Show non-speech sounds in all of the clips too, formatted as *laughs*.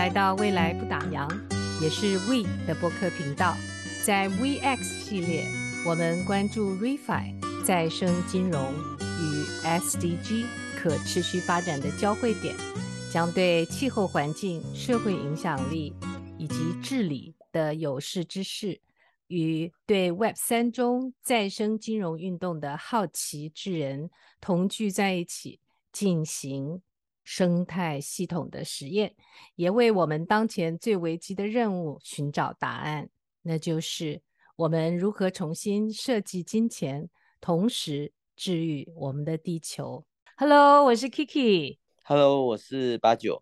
来到未来不打烊，也是 We 的播客频道。在 WeX 系列，我们关注 ReFi 再生金融与 SDG 可持续发展的交汇点，将对气候环境、社会影响力以及治理的有识之士，与对 Web 三中再生金融运动的好奇之人同聚在一起，进行。生态系统的实验，也为我们当前最危机的任务寻找答案，那就是我们如何重新设计金钱，同时治愈我们的地球。Hello，我是 Kiki。Hello，我是八九。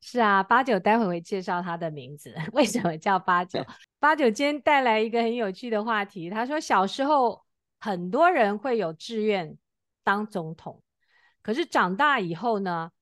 是啊，八九待会会介绍他的名字，*laughs* 为什么叫八九？*laughs* 八九今天带来一个很有趣的话题。他说，小时候很多人会有志愿当总统，可是长大以后呢？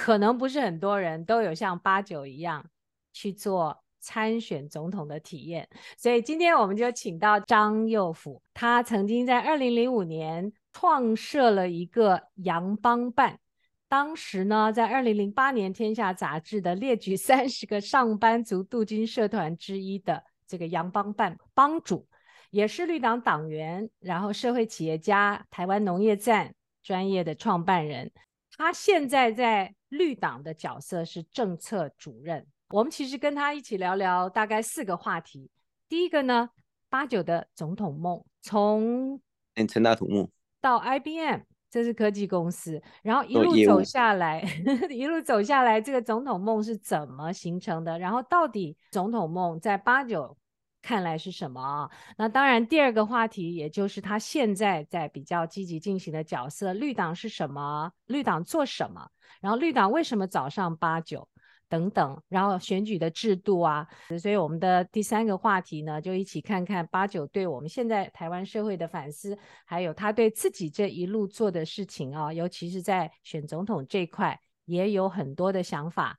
可能不是很多人都有像八九一样去做参选总统的体验，所以今天我们就请到张佑甫，他曾经在二零零五年创设了一个阳邦办，当时呢，在二零零八年《天下》杂志的列举三十个上班族镀金社团之一的这个阳邦办帮主，也是绿党党员，然后社会企业家，台湾农业站专业的创办人，他现在在。绿党的角色是政策主任。我们其实跟他一起聊聊大概四个话题。第一个呢，八九的总统梦，从成大土木到 IBM，这是科技公司，然后一路走下来，*laughs* 一路走下来，这个总统梦是怎么形成的？然后到底总统梦在八九看来是什么啊？那当然，第二个话题，也就是他现在在比较积极进行的角色，绿党是什么？绿党做什么？然后绿党为什么早上八九等等？然后选举的制度啊，所以我们的第三个话题呢，就一起看看八九对我们现在台湾社会的反思，还有他对自己这一路做的事情啊，尤其是在选总统这一块，也有很多的想法。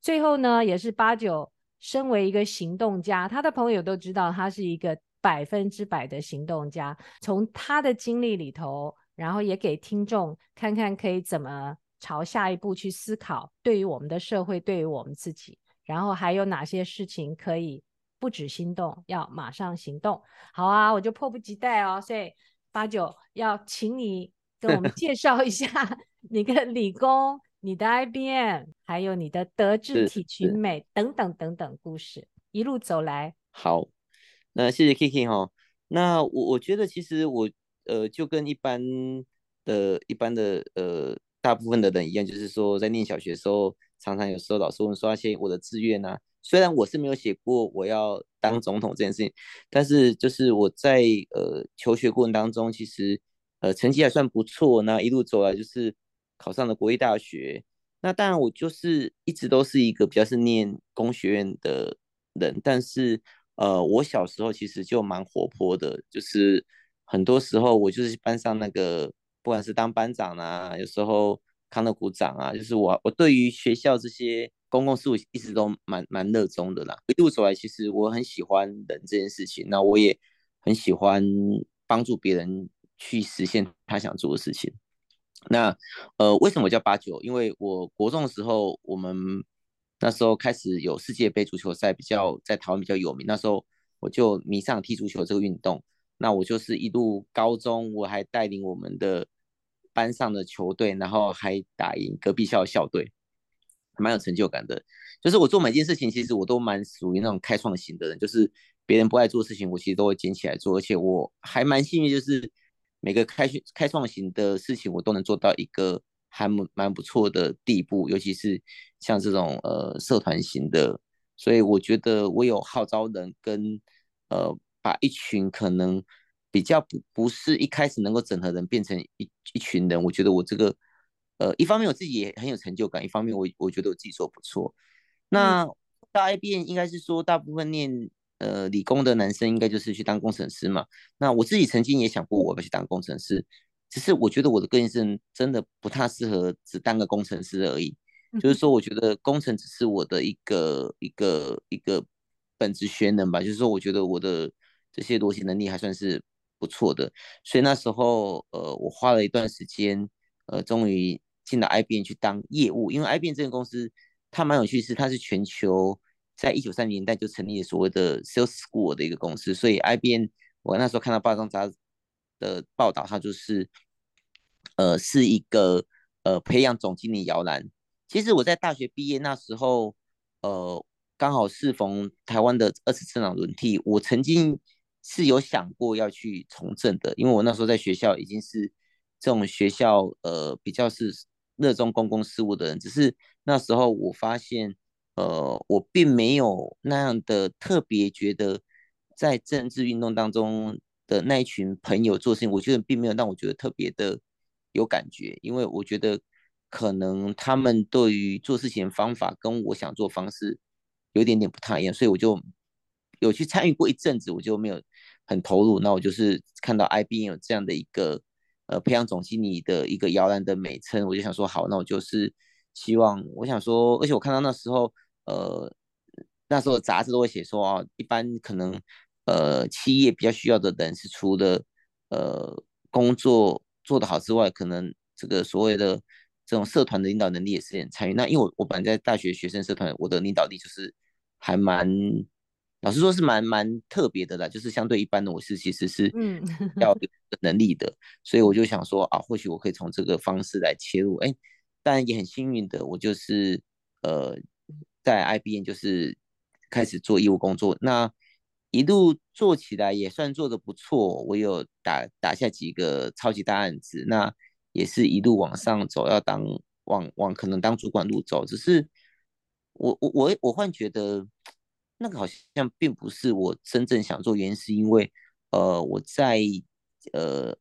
最后呢，也是八九。身为一个行动家，他的朋友都知道他是一个百分之百的行动家。从他的经历里头，然后也给听众看看可以怎么朝下一步去思考，对于我们的社会，对于我们自己，然后还有哪些事情可以不止心动，要马上行动。好啊，我就迫不及待哦。所以八九要请你跟我们 *laughs* 介绍一下 *laughs* 你跟理工。你的 IBM，还有你的德智体群美等等等等故事，一路走来。好，那谢谢 Kiki 哈。那我我觉得其实我呃就跟一般的一般的呃大部分的人一样，就是说在念小学的时候，常常有时候老师问说，写我的志愿啊，虽然我是没有写过我要当总统这件事情，但是就是我在呃求学过程当中，其实呃成绩还算不错，那一路走来就是。考上了国立大学，那当然我就是一直都是一个比较是念工学院的人，但是呃，我小时候其实就蛮活泼的，就是很多时候我就是班上那个，不管是当班长啊，有时候康乐股长啊，就是我我对于学校这些公共事务一直都蛮蛮热衷的啦。一路走来，其实我很喜欢人这件事情，那我也很喜欢帮助别人去实现他想做的事情。那呃，为什么叫八九？因为我国中的时候，我们那时候开始有世界杯足球赛，比较在台湾比较有名。那时候我就迷上踢足球这个运动。那我就是一路高中，我还带领我们的班上的球队，然后还打赢隔壁校的校队，蛮有成就感的。就是我做每件事情，其实我都蛮属于那种开创型的人，就是别人不爱做的事情，我其实都会捡起来做。而且我还蛮幸运，就是。每个开开创型的事情，我都能做到一个还蛮不错的地步，尤其是像这种呃社团型的，所以我觉得我有号召人跟呃把一群可能比较不不是一开始能够整合人变成一一群人，我觉得我这个呃一方面我自己也很有成就感，一方面我我觉得我自己做不错。那大 IBM 应该是说大部分念。呃，理工的男生应该就是去当工程师嘛。那我自己曾经也想过我要去当工程师，只是我觉得我的个性是真的不太适合只当个工程师而已。就是说，我觉得工程只是我的一个一个一个本职学能吧。就是说，我觉得我的这些逻辑能力还算是不错的。所以那时候，呃，我花了一段时间，呃，终于进了 IBM 去当业务，因为 IBM 这个公司。它蛮有趣，是它是全球在一九三零年代就成立了所谓的 Sales School 的一个公司，所以 IBM 我那时候看到报章杂的报道，它就是呃是一个呃培养总经理摇篮。其实我在大学毕业那时候，呃刚好适逢台湾的二次政党轮替，我曾经是有想过要去从政的，因为我那时候在学校已经是。这种学校，呃，比较是热衷公共事务的人，只是那时候我发现，呃，我并没有那样的特别觉得，在政治运动当中的那一群朋友做事情，我觉得并没有让我觉得特别的有感觉，因为我觉得可能他们对于做事情的方法跟我想做方式有点点不太一样，所以我就有去参与过一阵子，我就没有很投入。那我就是看到 IBM 有这样的一个。呃，培养总经理的一个摇篮的美称，我就想说，好，那我就是希望，我想说，而且我看到那时候，呃，那时候杂志都会写说啊，一般可能，呃，企业比较需要的人是除了呃工作做得好之外，可能这个所谓的这种社团的领导能力也是很参与。那因为我我本来在大学学生社团，我的领导力就是还蛮。老实说，是蛮蛮特别的啦，就是相对一般的，我是其实是嗯要有 *laughs* 能力的，所以我就想说啊，或许我可以从这个方式来切入，哎，但也很幸运的，我就是呃在 IBM 就是开始做业务工作，那一路做起来也算做得不错，我有打打下几个超级大案子，那也是一路往上走，要当往往可能当主管路走，只是我我我我忽然觉得。那个好像并不是我真正想做，原因是因为，呃，我在呃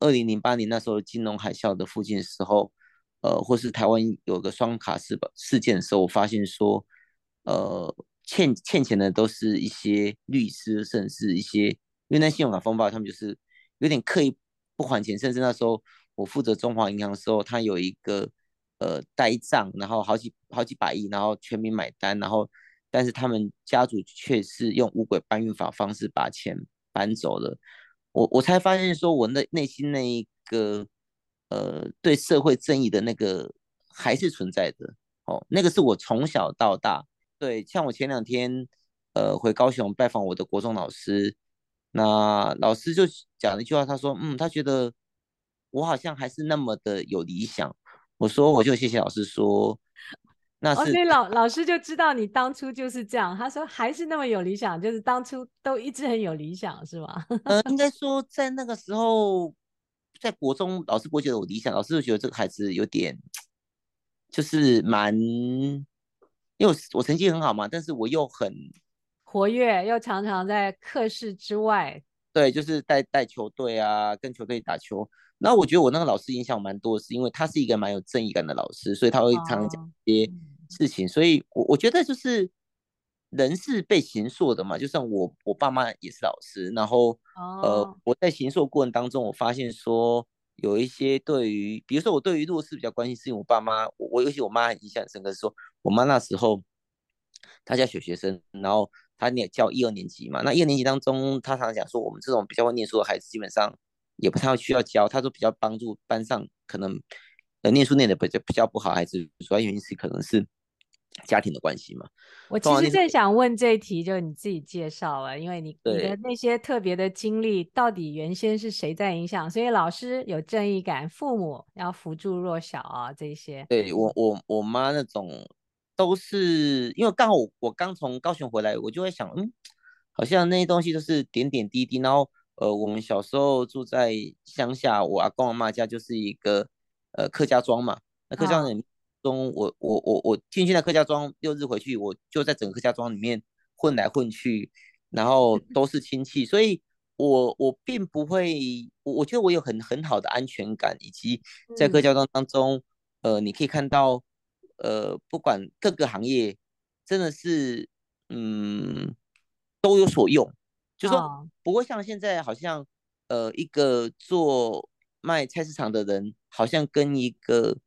二零零八年那时候金融海啸的附近的时候，呃，或是台湾有个双卡事事件的时候，我发现说，呃，欠欠钱的都是一些律师，甚至一些，因为那信用卡风暴，他们就是有点刻意不还钱，甚至那时候我负责中华银行的时候，他有一个呃呆账，然后好几好几百亿，然后全民买单，然后。但是他们家族却是用五轨搬运法方式把钱搬走了，我我才发现说，我内内心那一个呃对社会正义的那个还是存在的哦，那个是我从小到大对，像我前两天呃回高雄拜访我的国中老师，那老师就讲了一句话，他说嗯，他觉得我好像还是那么的有理想，我说我就谢谢老师说。那是，所以老老师就知道你当初就是这样。他说还是那么有理想，就是当初都一直很有理想，是吗？*laughs* 呃，应该说在那个时候，在国中，老师不会觉得我理想，老师就觉得这个孩子有点，就是蛮，因为我我成绩很好嘛，但是我又很活跃，又常常在课室之外。对，就是带带球队啊，跟球队打球。那我觉得我那个老师影响蛮多，是因为他是一个蛮有正义感的老师，所以他会常常讲一些事情。Oh. 所以我我觉得就是人是被形塑的嘛，就像我我爸妈也是老师，然后、oh. 呃我在形塑过程当中，我发现说有一些对于，比如说我对于弱势比较关心，是因为我爸妈，我我尤其我妈印象深刻，是说我妈那时候她家小学生，然后她也教一二年级嘛，那一二年级当中，她常常讲说我们这种比较会念书的孩子，基本上。也不太需要教，她说比较帮助班上可能呃念书念的比较比较不好孩子，主要原因是可能是家庭的关系嘛。我其实正想问这一题，就是你自己介绍了，因为你你的那些特别的经历，到底原先是谁在影响？所以老师有正义感，父母要扶助弱小啊，这些。对我我我妈那种都是因为刚好我我刚从高雄回来，我就会想，嗯，好像那些东西都是点点滴滴，然后。呃，我们小时候住在乡下，我阿公阿妈家就是一个呃客家庄嘛。那客家庄中，我我我我进去那客家庄，六日回去，我就在整个客家庄里面混来混去，然后都是亲戚，所以我我并不会，我我觉得我有很很好的安全感，以及在客家庄当中，呃，你可以看到，呃，不管各个行业，真的是嗯都有所用。就说不会像现在，好像呃，一个做卖菜市场的人，好像跟一个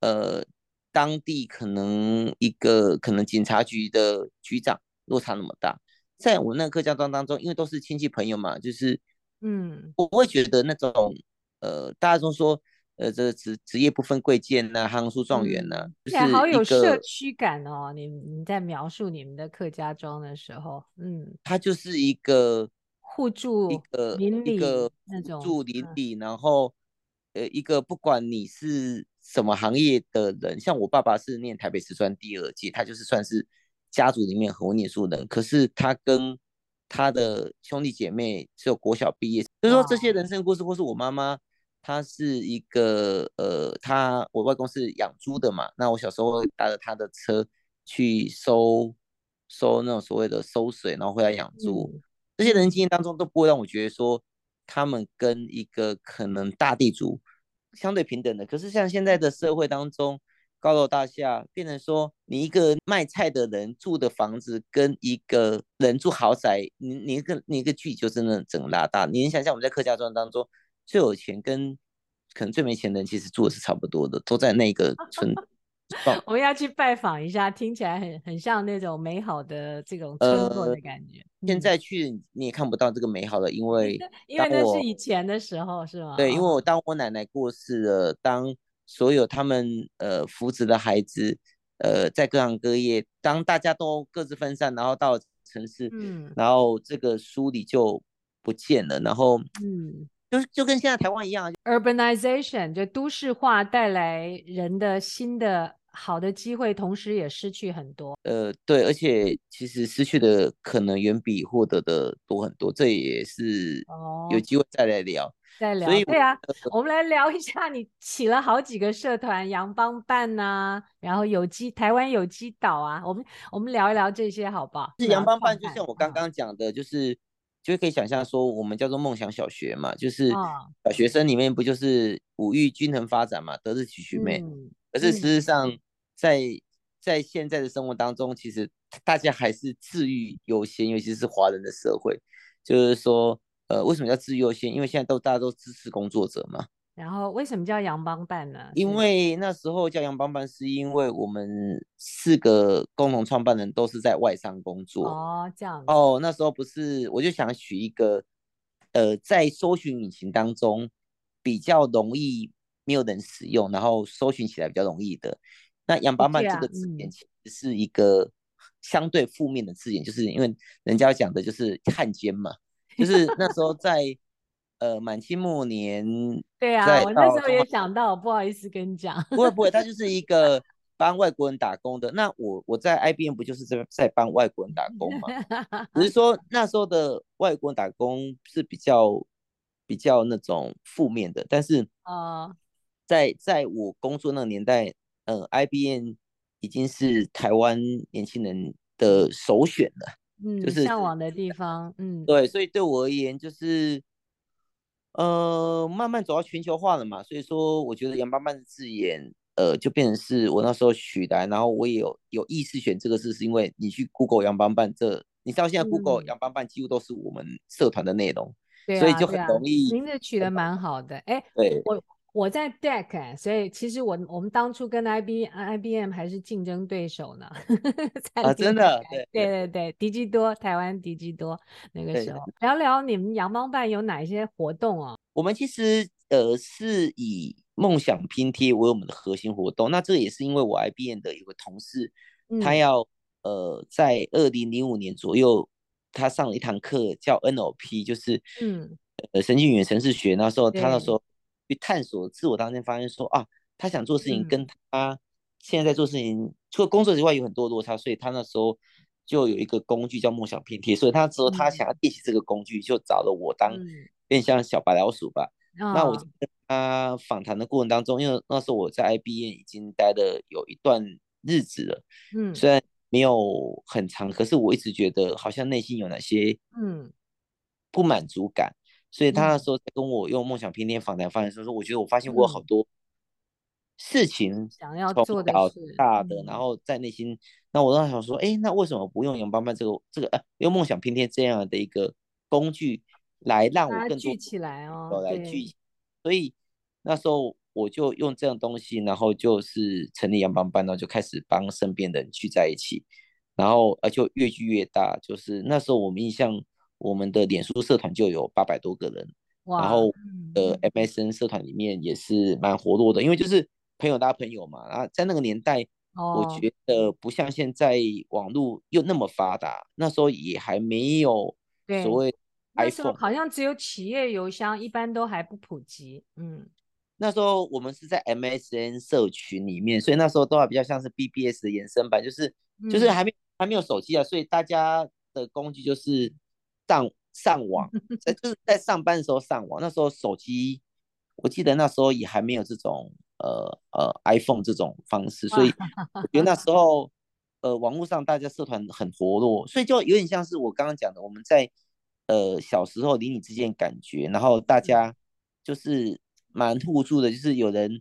呃当地可能一个可能警察局的局长落差那么大。在我那个客家庄当中，因为都是亲戚朋友嘛，就是嗯，我不会觉得那种呃，大家都说呃，这职职业不分贵贱呐，行书状元呐，就是好有社区感哦。你你在描述你们的客家庄的时候，嗯，它就是一个互助一个邻里那种互助邻里，然后呃，一个不管你是什么行业的人，像我爸爸是念台北师专第二届，他就是算是家族里面很会念书的人，可是他跟他的兄弟姐妹只有国小毕业，就是说这些人生故事，或是我妈妈。她是一个呃，她我外公是养猪的嘛，那我小时候会搭着他的车去收收那种所谓的收水，然后回来养猪。嗯、这些人经验当中都不会让我觉得说他们跟一个可能大地主相对平等的。可是像现在的社会当中，高楼大厦变成说，你一个卖菜的人住的房子跟一个人住豪宅，你你一个你一个距离就真的整拉大。你想想我们在客家庄当中。最有钱跟可能最没钱的人其实住的是差不多的，都在那个村。*laughs* 我们要去拜访一下，听起来很很像那种美好的这种村落的感觉。呃、现在去你也看不到这个美好的，因为 *laughs* 因为那是以前的时候，是吗？对，因为我当我奶奶过世了，当所有他们呃扶植的孩子呃在各行各业，当大家都各自分散，然后到城市，嗯，然后这个书里就不见了，然后嗯。就就跟现在台湾一样，urbanization 就都市化带来人的新的好的机会，同时也失去很多。呃，对，而且其实失去的可能远比获得的多很多，这也是有机会再来聊，哦、再聊。对啊，我们来聊一下，你起了好几个社团，阳邦办呐、啊，然后有机台湾有机岛啊，我们我们聊一聊这些好不好？是阳邦办，就像我刚刚讲的，就是。就可以想象说，我们叫做梦想小学嘛，就是小学生里面不就是五育均衡发展嘛，德智体群美。嗯、可是事实上在，在在现在的生活当中，其实大家还是自愈优先，尤其是华人的社会，就是说，呃，为什么叫自愈优先？因为现在都大家都支持工作者嘛。然后为什么叫阳邦办呢？因为那时候叫阳邦办，是因为我们四个共同创办人都是在外商工作。哦，这样。哦，那时候不是，我就想取一个，呃，在搜寻引擎当中比较容易没有人使用，然后搜寻起来比较容易的。那阳邦办这个字眼其实是一个相对负面的字眼，嗯、就是因为人家讲的就是汉奸嘛，就是那时候在。呃，满清末年，*laughs* 对啊，我那时候也想到，不好意思跟你讲，不会不会，他就是一个帮外国人打工的。那我我在 IBM 不就是在在帮外国人打工吗？只是说 *laughs* 那时候的外国人打工是比较比较那种负面的，但是啊，在在我工作那个年代，嗯、呃，IBM 已经是台湾年轻人的首选了，嗯，就是向往的地方，嗯，对，所以对我而言就是。呃，慢慢走到全球化了嘛，所以说我觉得杨邦办的字眼，呃，就变成是我那时候取的，然后我也有有意识选这个字，是因为你去 Google 杨邦办这，你知道现在 Google 杨邦办几乎都是我们社团的内容，嗯、所以就很容易。名字、取得蛮好的，哎，对，我我在 DEC，所以其实我我们当初跟 IB IBM 还是竞争对手呢。*laughs* 啊，真的，对对对对，迪基多，台湾迪基多那个时候，聊聊你们阳光办有哪一些活动啊？我们其实呃是以梦想拼贴为我们的核心活动，那这也是因为我 IBM 的一个同事，嗯、他要呃在二零零五年左右，他上了一堂课叫 NLP，就是嗯呃神经语言程式学，那时候他那时候。去探索自我当中，发现说啊，他想做事情跟他现在在做事情、嗯、除了工作之外有很多落差，所以他那时候就有一个工具叫梦想拼贴，所以他之后他想要练习这个工具，就找了我当有点像小白老鼠吧。嗯、那我跟他访谈的过程当中，因为那时候我在 IBM 已经待了有一段日子了，嗯，虽然没有很长，可是我一直觉得好像内心有哪些嗯不满足感。所以他那时候在跟我用梦想拼贴访谈方式说，我觉得我发现我有好多事情想要做的大的，然后在内心，那我当时想说，哎，那为什么不用杨邦办这个这个呃，用梦想拼贴这样的一个工具来让我更多聚起来哦，来聚，所以那时候我就用这样东西，然后就是成立杨邦办，然后就开始帮身边的人聚在一起，然后而就越聚越大，就是那时候我们印象。我们的脸书社团就有八百多个人，然后呃，MSN 社团里面也是蛮活络的，因为就是朋友搭朋友嘛。然后在那个年代，我觉得不像现在网络又那么发达，那时候也还没有所谓 iPhone，好像只有企业邮箱，一般都还不普及。嗯，那时候我们是在 MSN 社群里面，所以那时候都还比较像是 BBS 的延伸版，就是就是还没还没有手机啊，所以大家的工具就是上上网，*laughs* 在就是在上班的时候上网。那时候手机，我记得那时候也还没有这种呃呃 iPhone 这种方式，所以我觉得那时 *laughs* 候呃网络上大家社团很活络，所以就有点像是我刚刚讲的，我们在呃小时候邻里之间感觉，然后大家就是蛮互助的，就是有人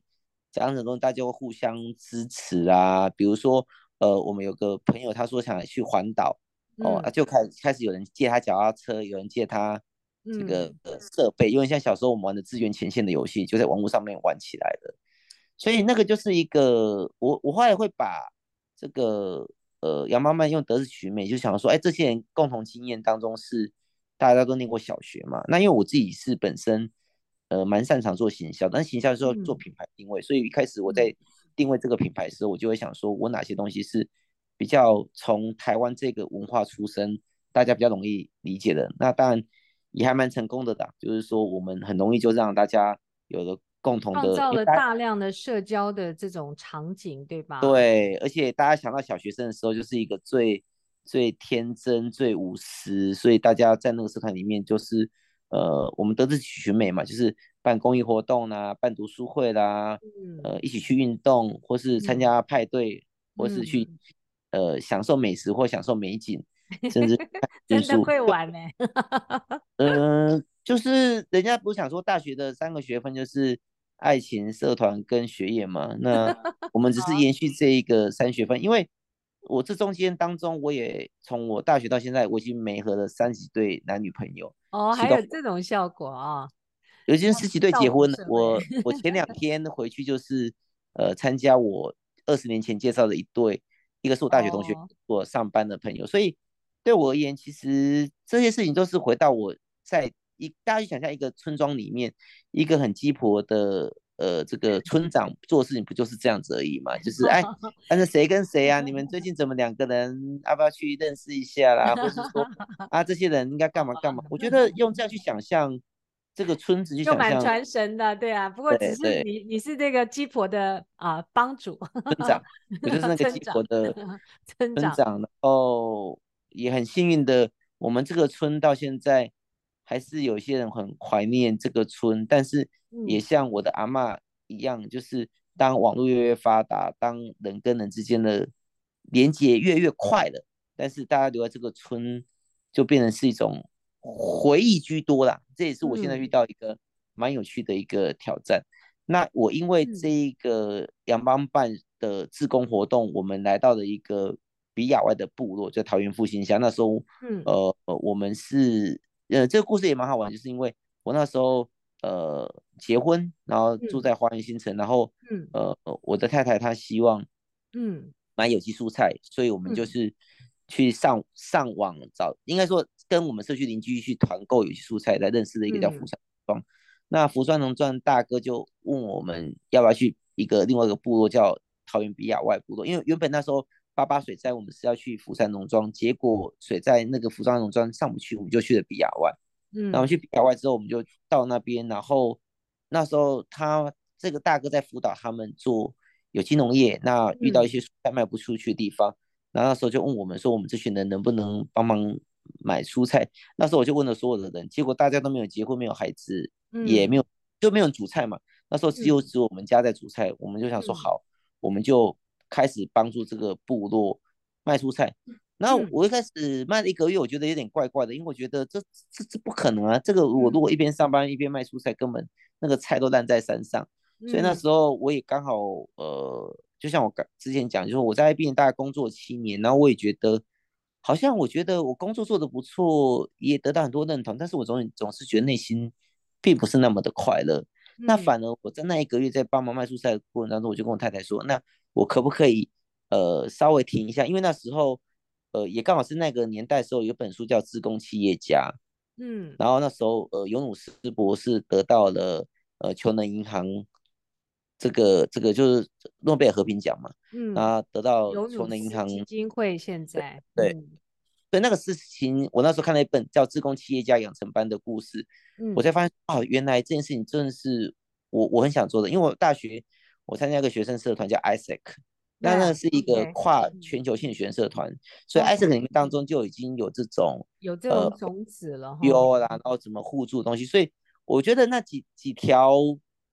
讲什么东西，大家会互相支持啊，比如说。呃，我们有个朋友，他说想去环岛，哦，嗯、就开开始有人借他脚踏车，有人借他这个呃设备，因为像小时候我们玩的资源前线的游戏，就在网络上面玩起来的，所以那个就是一个，我我后来会把这个呃杨妈妈用德智体群美，就想说，哎，这些人共同经验当中是大家都念过小学嘛，那因为我自己是本身呃蛮擅长做行销，但是行销的时候做品牌定位，嗯、所以一开始我在。定位这个品牌的时候，我就会想说，我哪些东西是比较从台湾这个文化出身，大家比较容易理解的。那当然也还蛮成功的的，就是说我们很容易就让大家有了共同的，创造了大量的社交的这种场景，对吧？对，而且大家想到小学生的时候，就是一个最最天真、最无私，所以大家在那个社团里面，就是呃，我们德智体群美嘛，就是。办公益活动啦、啊，办读书会啦，嗯、呃，一起去运动，或是参加派对，嗯、或是去，呃，享受美食或享受美景，甚至 *laughs* 真的会玩呢。嗯、*laughs* 呃，就是人家不是想说大学的三个学分就是爱情、社团跟学业嘛？那 *laughs* 我们只是延续这一个三学分，因为我这中间当中，我也从我大学到现在，我已经媒合了三十对男女朋友。哦，还有这种效果啊、哦。有些十几对结婚，我我前两天回去就是，呃，参加我二十年前介绍的一对，一个是我大学同学，我上班的朋友，所以对我而言，其实这些事情都是回到我在一大家去想象一个村庄里面，一个很鸡婆的呃这个村长做事情不就是这样子而已嘛？就是哎，*laughs* 但是谁跟谁啊？你们最近怎么两个人要不要去认识一下啦？或是说 *laughs* 啊，这些人应该干嘛干嘛？我觉 *laughs* 得用这样去想象。这个村子就蛮传神的，对啊。不过只是你你是这个鸡婆的啊帮主 *laughs* 村长，我就是那个 *laughs* 鸡婆的 *laughs* 村长。然后也很幸运的，我们这个村到现在还是有些人很怀念这个村，但是也像我的阿嬷一样，就是当网络越来越发达，当人跟人之间的连接越来越快了，但是大家留在这个村就变成是一种。回忆居多啦，这也是我现在遇到一个蛮有趣的一个挑战。嗯、那我因为这一个杨邦办的自工活动，嗯、我们来到了一个比亚外的部落，叫桃园复兴乡。那时候，嗯、呃，我们是，呃，这个故事也蛮好玩，就是因为我那时候，呃，结婚，然后住在花园新城，嗯、然后，嗯、呃，我的太太她希望，嗯，买有机蔬菜，所以我们就是去上上网找，应该说。跟我们社区邻居去团购有机蔬菜，来认识的一个叫福山农庄。嗯、那福山农庄大哥就问我们要不要去一个另外一个部落叫桃园比亚外部落，因为原本那时候八八水灾，我们是要去福山农庄，结果水灾那个福山农庄上不去，我们就去了比亚外。嗯，然后去比亚外之后，我们就到那边，然后那时候他这个大哥在辅导他们做有机农业，那遇到一些蔬菜卖不出去的地方，嗯、然后那时候就问我们说，我们这群人能不能帮忙？买蔬菜，那时候我就问了所有的人，结果大家都没有结婚，没有孩子，嗯、也没有，就没有人煮菜嘛。那时候只有只有我们家在煮菜，嗯、我们就想说好，我们就开始帮助这个部落卖蔬菜。然后我一开始卖了一个月，我觉得有点怪怪的，因为我觉得这这这不可能啊！这个我如果一边上班一边卖蔬菜，根本那个菜都烂在山上。所以那时候我也刚好呃，就像我刚之前讲，就是我在那边大概工作七年，然后我也觉得。好像我觉得我工作做得不错，也得到很多认同，但是我总总是觉得内心并不是那么的快乐。嗯、那反而我在那一个月在帮忙卖蔬菜的过程当中，我就跟我太太说，那我可不可以呃稍微停一下？因为那时候呃也刚好是那个年代的时候，有本书叫《自工企业家》，嗯，然后那时候呃尤努斯博士得到了呃求能银行这个这个就是诺贝尔和平奖嘛，嗯，啊得到求能银行基金会现在对。对嗯对那个事情，我那时候看了一本叫《自工企业家养成班》的故事，嗯，我才发现哦，原来这件事情真的是我我很想做的。因为我大学我参加一个学生社团叫 ISEC，那那是一个跨全球性学生社团，所以 ISEC 里面当中就已经有这种有这种种子了，有啦，然后怎么互助的东西，所以我觉得那几几条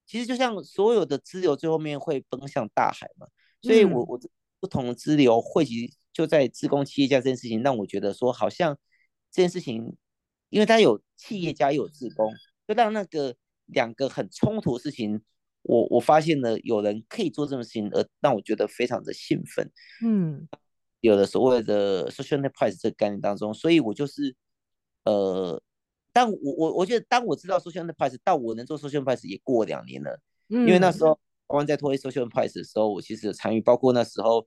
其实就像所有的支流最后面会奔向大海嘛，所以我我不同的支流汇集。就在自工企业家这件事情，让我觉得说，好像这件事情，因为他有企业家又有自工，就让那个两个很冲突的事情，我我发现了有人可以做这种事情，而让我觉得非常的兴奋。嗯，有的所谓的 social enterprise 这个概念当中，所以我就是呃，但我我我觉得，当我知道 social enterprise 到我能做 social enterprise 也过两年了，嗯，因为那时候台湾在推 social enterprise 的时候，我其实有参与，包括那时候。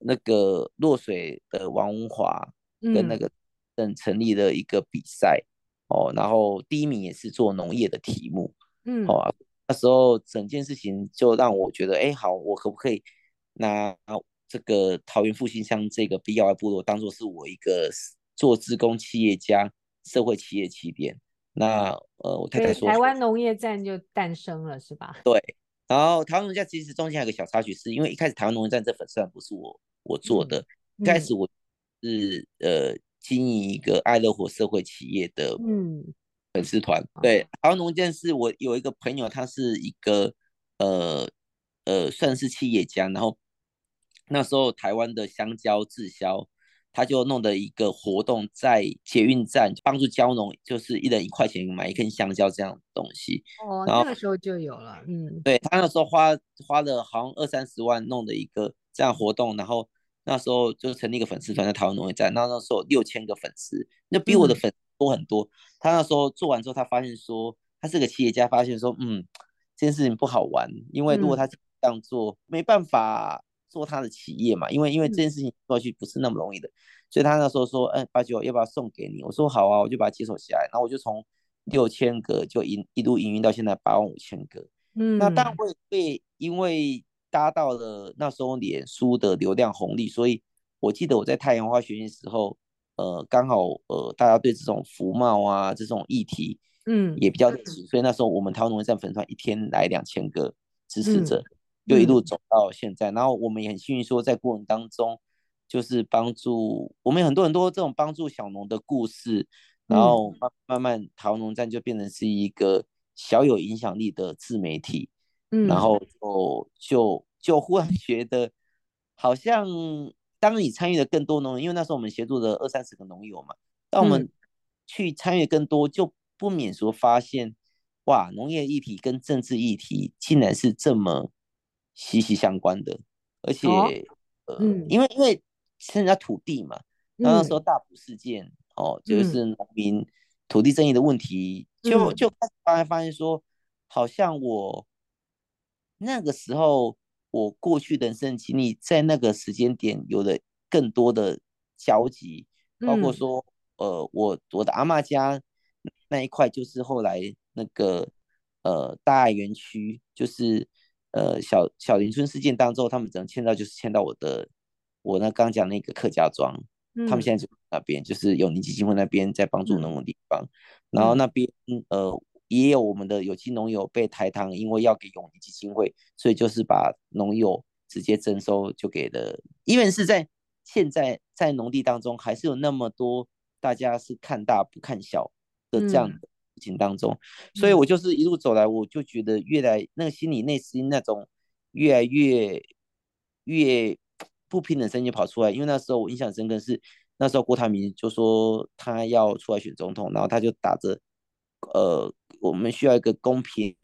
那个落水的王文华跟那个等成立了一个比赛，嗯、哦，然后第一名也是做农业的题目，嗯，哦，那时候整件事情就让我觉得，哎，好，我可不可以拿这个桃园复兴乡这个 BRY 部落当做是我一个做职工企业家社会企业起点？那呃，我太太说，台湾农业站就诞生了，是吧？对。然后台湾农业站其实中间还有个小插曲，是因为一开始台湾农业站这粉丝团不是我我做的，嗯、一开始我是呃经营一个爱乐活社会企业的嗯粉丝团。嗯、对，台湾农业站是我有一个朋友，他是一个呃呃算是企业家，然后那时候台湾的香蕉滞销。他就弄的一个活动，在捷运站帮助蕉农，就是一人一块钱买一根香蕉这样的东西。哦，那个时候就有了，嗯，对，他那时候花花了好像二三十万弄的一个这样活动，然后那时候就成立一个粉丝团在台湾农业站，那那时候六千个粉丝，那比我的粉多很多。嗯、他那时候做完之后，他发现说他是个企业家，发现说嗯，这件事情不好玩，因为如果他这样做，嗯、没办法。做他的企业嘛，因为因为这件事情做下去不是那么容易的，嗯、所以他那时候说，哎，八九要不要送给你？我说好啊，我就把它接手下来，然后我就从六千个就一一路营运到现在八万五千个。嗯，那当然会会因为搭到了那时候脸书的流量红利，所以我记得我在太阳花学运的时候，呃，刚好呃大家对这种服贸啊这种议题，嗯，也比较热情，嗯、所以那时候我们台湾农业站粉团一天来两千个支持者。嗯就一路走到现在，嗯、然后我们也很幸运，说在过程当中，就是帮助我们有很多很多这种帮助小农的故事，然后慢慢慢，台湾农站就变成是一个小有影响力的自媒体，嗯，然后就就就忽然 *laughs* 觉得，好像当你参与的更多农，因为那时候我们协助了二三十个农友嘛，当我们去参与更多，就不免说发现，哇，农业议题跟政治议题竟然是这么。息息相关的，而且，哦、呃，嗯、因为因为是人家土地嘛，那那时候大埔事件，嗯、哦，就是农民土地争议的问题，嗯、就就发现发现说，好像我那个时候我过去的人生经历，在那个时间点有了更多的交集，包括说，嗯、呃，我我的阿嬷家那一块，就是后来那个呃大爱园区，就是。呃，小小林村事件当中，他们只能迁到就是迁到我的，我那刚讲那个客家庄，嗯、他们现在就那边就是永宁基金会那边在帮助农的地方，嗯、然后那边呃也有我们的有机农友被台糖，因为要给永宁基金会，所以就是把农友直接征收就给了，因为是在现在在农地当中还是有那么多大家是看大不看小的这样的。嗯情当中，所以我就是一路走来，我就觉得越来那个心里内心那种越来越越不平等声音跑出来。因为那时候我印象深刻是那时候郭台铭就说他要出来选总统，然后他就打着呃我们需要一个公平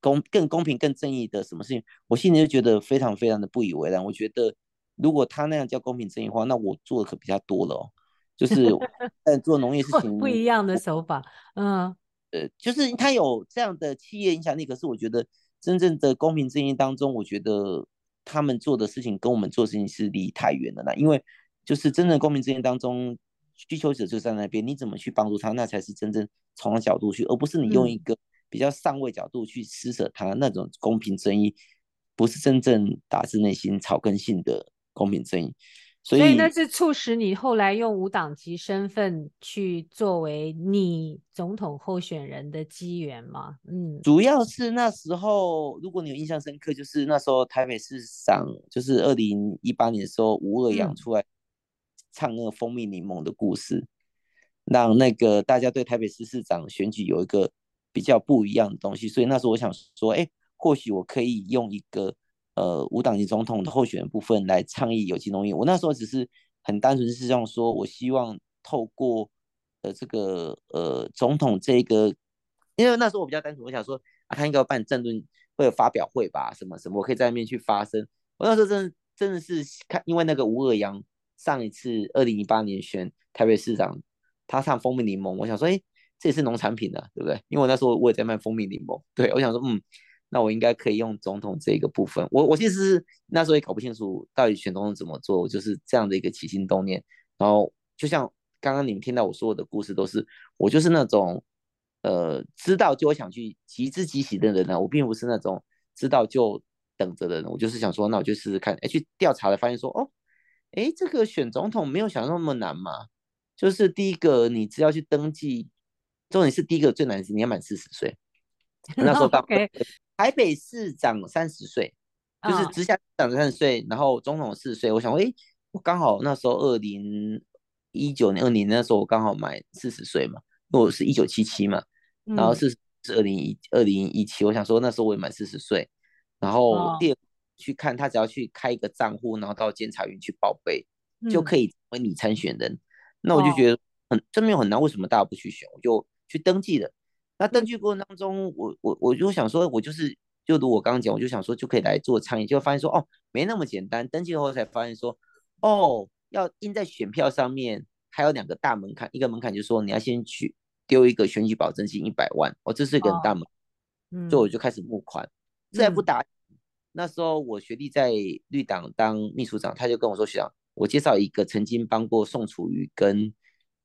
公更公平更正义的什么事情，我心里就觉得非常非常的不以为然。我觉得如果他那样叫公平正义话，那我做的可比较多了哦。就是 *laughs* 在做农业事情不一样的手法，嗯，呃，就是他有这样的企业影响力，可是我觉得真正的公平正义当中，我觉得他们做的事情跟我们做的事情是离太远了啦。因为就是真正的公平正义当中，需求者就在那边，你怎么去帮助他，那才是真正从他角度去，而不是你用一个比较上位角度去施舍他那种公平正义，不是真正打自内心草根性的公平正义。所以，那是促使你后来用无党籍身份去作为你总统候选人的机缘吗？嗯，主要是那时候，如果你有印象深刻，就是那时候台北市长，就是二零一八年的时候，吴尔阳出来唱那个蜂蜜柠檬的故事，嗯，让那个大家对台北市市长选举有一个比较不一样的东西。所以那时候我想说，哎，或许我可以用一个。呃，无党籍总统的候选人部分来倡议有机农业，我那时候只是很单纯是这样说，我希望透过呃这个呃总统这个，因为那时候我比较单纯，我想说啊，他应该要办政论会有发表会吧，什么什么，我可以在那边去发声。我那时候真的真的是看，因为那个吴尔阳上一次二零一八年选台北市长，他唱蜂蜜柠檬，我想说，哎，这也是农产品的，对不对？因为我那时候我也在卖蜂蜜柠檬，对，我想说，嗯。那我应该可以用总统这个部分，我我其实是那时候也搞不清楚到底选总统怎么做，我就是这样的一个起心动念。然后就像刚刚你们听到我说的故事，都是我就是那种呃知道就会想去即知即喜的人呢，我并不是那种知道就等着的人，我就是想说，那我就试试看，哎，去调查了，发现说，哦，哎，这个选总统没有想象那么难嘛，就是第一个你只要去登记，重点是第一个最难的是你要满四十岁，*laughs* 那时候到。Okay. 台北市长三十岁，就是直辖市长三十岁，然后总统四十岁。我想，哎，我刚好那时候二零一九年、二零那时候我刚好满四十岁嘛，因为我是一九七七嘛，然后是是二零一二零一七。我想说那时候我也满四十岁，然后第二去看他，只要去开一个账户，然后到监察院去报备，就可以成为你参选人。那我就觉得很这没有很难，为什么大家不去选？我就去登记了。那登记过程当中，我我我就想说，我就是就如我刚刚讲，我就想说就可以来做倡议，就发现说哦，没那么简单。登记后才发现说，哦，要印在选票上面，还有两个大门槛，一个门槛就是说你要先去丢一个选举保证金一百万，哦，这是一个很大门，嗯，所以我就开始募款，这还不打。那时候我学弟在绿党当秘书长，他就跟我说，学长，我介绍一个曾经帮过宋楚瑜跟。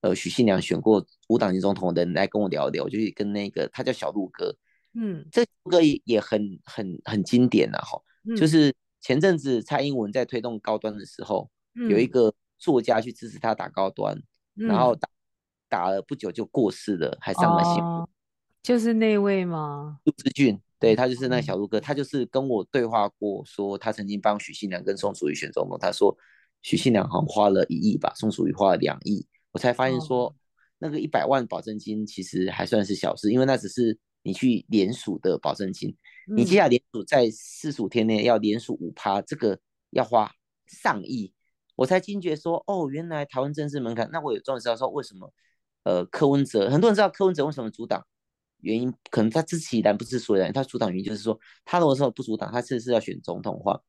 呃，许信良选过无党籍总统的人来跟我聊聊，我就跟那个他叫小鹿哥，嗯，这歌也也很很很经典呐，哈，就是前阵子蔡英文在推动高端的时候，嗯、有一个作家去支持他打高端，嗯、然后打打了不久就过世了，还上了新闻，哦，就是那位吗？陆志俊，对，他就是那个小鹿哥，他就是跟我对话过，说他曾经帮许信良跟宋楚瑜选总统，他说许信良好像花了一亿吧，宋楚瑜花了两亿。我才发现说，那个一百万保证金其实还算是小事，因为那只是你去联署的保证金。你接下来联署在四十五天内要联署五趴，这个要花上亿。我才惊觉说，哦，原来台湾政治门槛。那我有终于知道说，为什么呃柯文哲，很多人知道柯文哲为什么阻挡，原因可能他支持宜兰不是所有人，他阻挡原因就是说，他如果说不阻挡，他这次要选总统的话，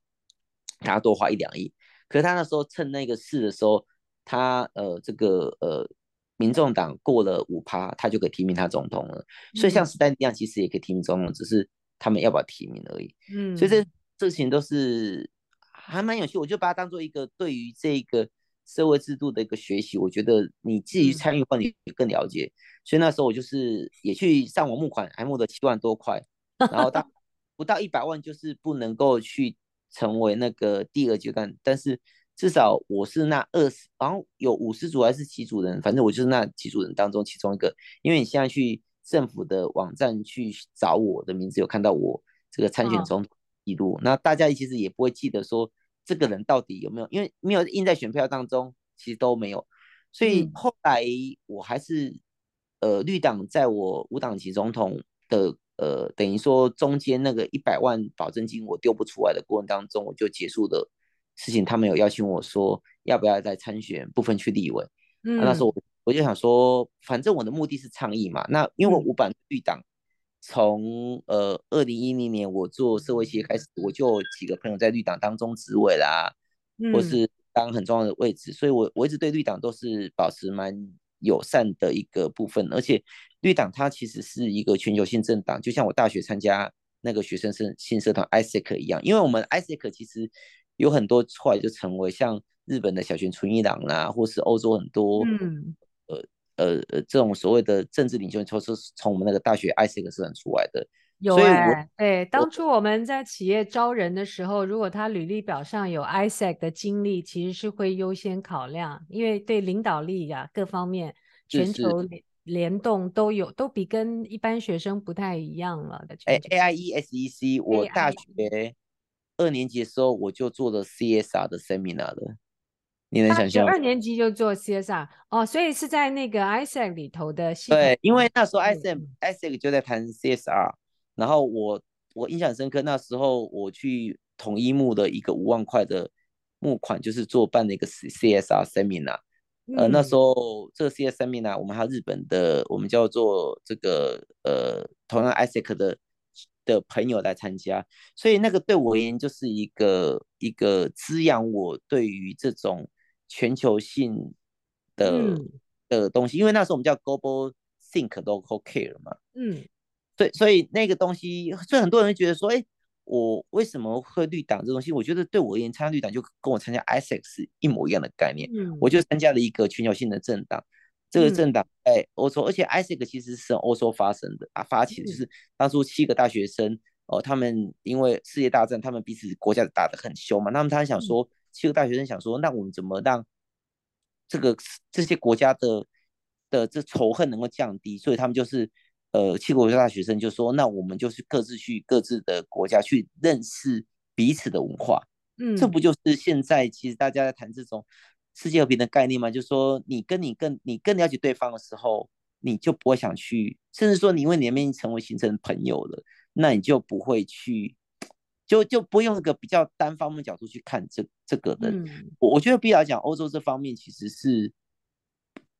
他要多花一两亿。可是他那时候趁那个事的时候。他呃，这个呃，民众党过了五趴，他就可以提名他总统了。嗯、所以像时代力量其实也可以提名总统，只是他们要不要提名而已。嗯，所以这这事情都是还蛮有趣，我就把它当做一个对于这个社会制度的一个学习。我觉得你自己参与的话，你更了解。嗯、所以那时候我就是也去上网募款，还募了七万多块，*laughs* 然后到不到一百万，就是不能够去成为那个第二阶段，但是。至少我是那二十，然后有五十组还是几组人，反正我就是那几组人当中其中一个。因为你现在去政府的网站去找我的名字，有看到我这个参选总统记录。那大家其实也不会记得说这个人到底有没有，因为没有印在选票当中，其实都没有。所以后来我还是呃绿党在我无党籍总统的呃等于说中间那个一百万保证金我丢不出来的过程当中，我就结束了。事情他们有邀请我说要不要再参选部分区立委，嗯，啊、那时候我我就想说，反正我的目的是倡议嘛。那因为我无党绿党，从呃二零一零年我做社会企业开始，我就有几个朋友在绿党当中执委啦，嗯、或是当很重要的位置，所以我我一直对绿党都是保持蛮友善的一个部分。而且绿党它其实是一个全球性政党，就像我大学参加那个学生性社团 ISEC 一样，因为我们 ISEC 其实。有很多后来就成为像日本的小泉纯一郎啦，或是欧洲很多，嗯，呃呃呃，这种所谓的政治领袖，都是从我们那个大学 ISEC 社出来的。有哎，对，当初我们在企业招人的时候，如果他履历表上有 ISEC 的经历，其实是会优先考量，因为对领导力呀、啊、各方面全球联联动都有，都比跟一般学生不太一样了的。哎，AIESEC，我大学二年级的时候我就做了 CSR 的 seminar 了。你能想象？二年级就做 CSR 哦，所以是在那个 ISEC 里头的。对，因为那时候 ISEC ISEC 就在谈 CSR。然后我我印象深刻，那时候我去统一募的一个五万块的募款，就是做办的一个 CSR seminar。呃，那时候这个 CSR seminar，我们还有日本的，我们叫做这个呃，同样 ISEC 的的朋友来参加，所以那个对我而言就是一个一个滋养我对于这种全球性的、嗯、的东西，因为那时候我们叫 Global Think Local Care 嘛。嗯。对，所以那个东西，所以很多人会觉得说，哎，我为什么会绿党这东西？我觉得对我而言，参加绿党就跟我参加 ISEC 是一模一样的概念。嗯，我就参加了一个全球性的政党，这个政党在欧洲，而且 ISIC 其实是欧洲发生的啊，发起的就是当初七个大学生哦，他们因为世界大战，他们彼此国家打得很凶嘛，那么他们想说，七个大学生想说，那我们怎么让这个这些国家的的这仇恨能够降低？所以他们就是。呃，七个国家大学生就说：“那我们就是各自去各自的国家去认识彼此的文化。”嗯，这不就是现在其实大家在谈这种世界和平的概念吗？就是说，你跟你更你更了解对方的时候，你就不会想去，甚至说你因为你们成为形成朋友了，那你就不会去，就就不用一个比较单方面角度去看这这个的。嗯，我我觉得比较讲欧洲这方面其实是。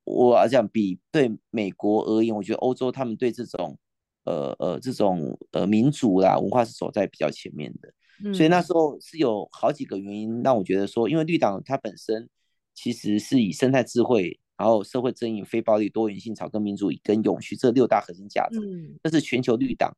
我要讲比对美国而言，我觉得欧洲他们对这种呃呃这种呃民主啦文化是走在比较前面的，嗯、所以那时候是有好几个原因让我觉得说，因为绿党它本身其实是以生态智慧，然后社会正义、非暴力、多元性、草根民主跟永续这六大核心价值，嗯、这是全球绿党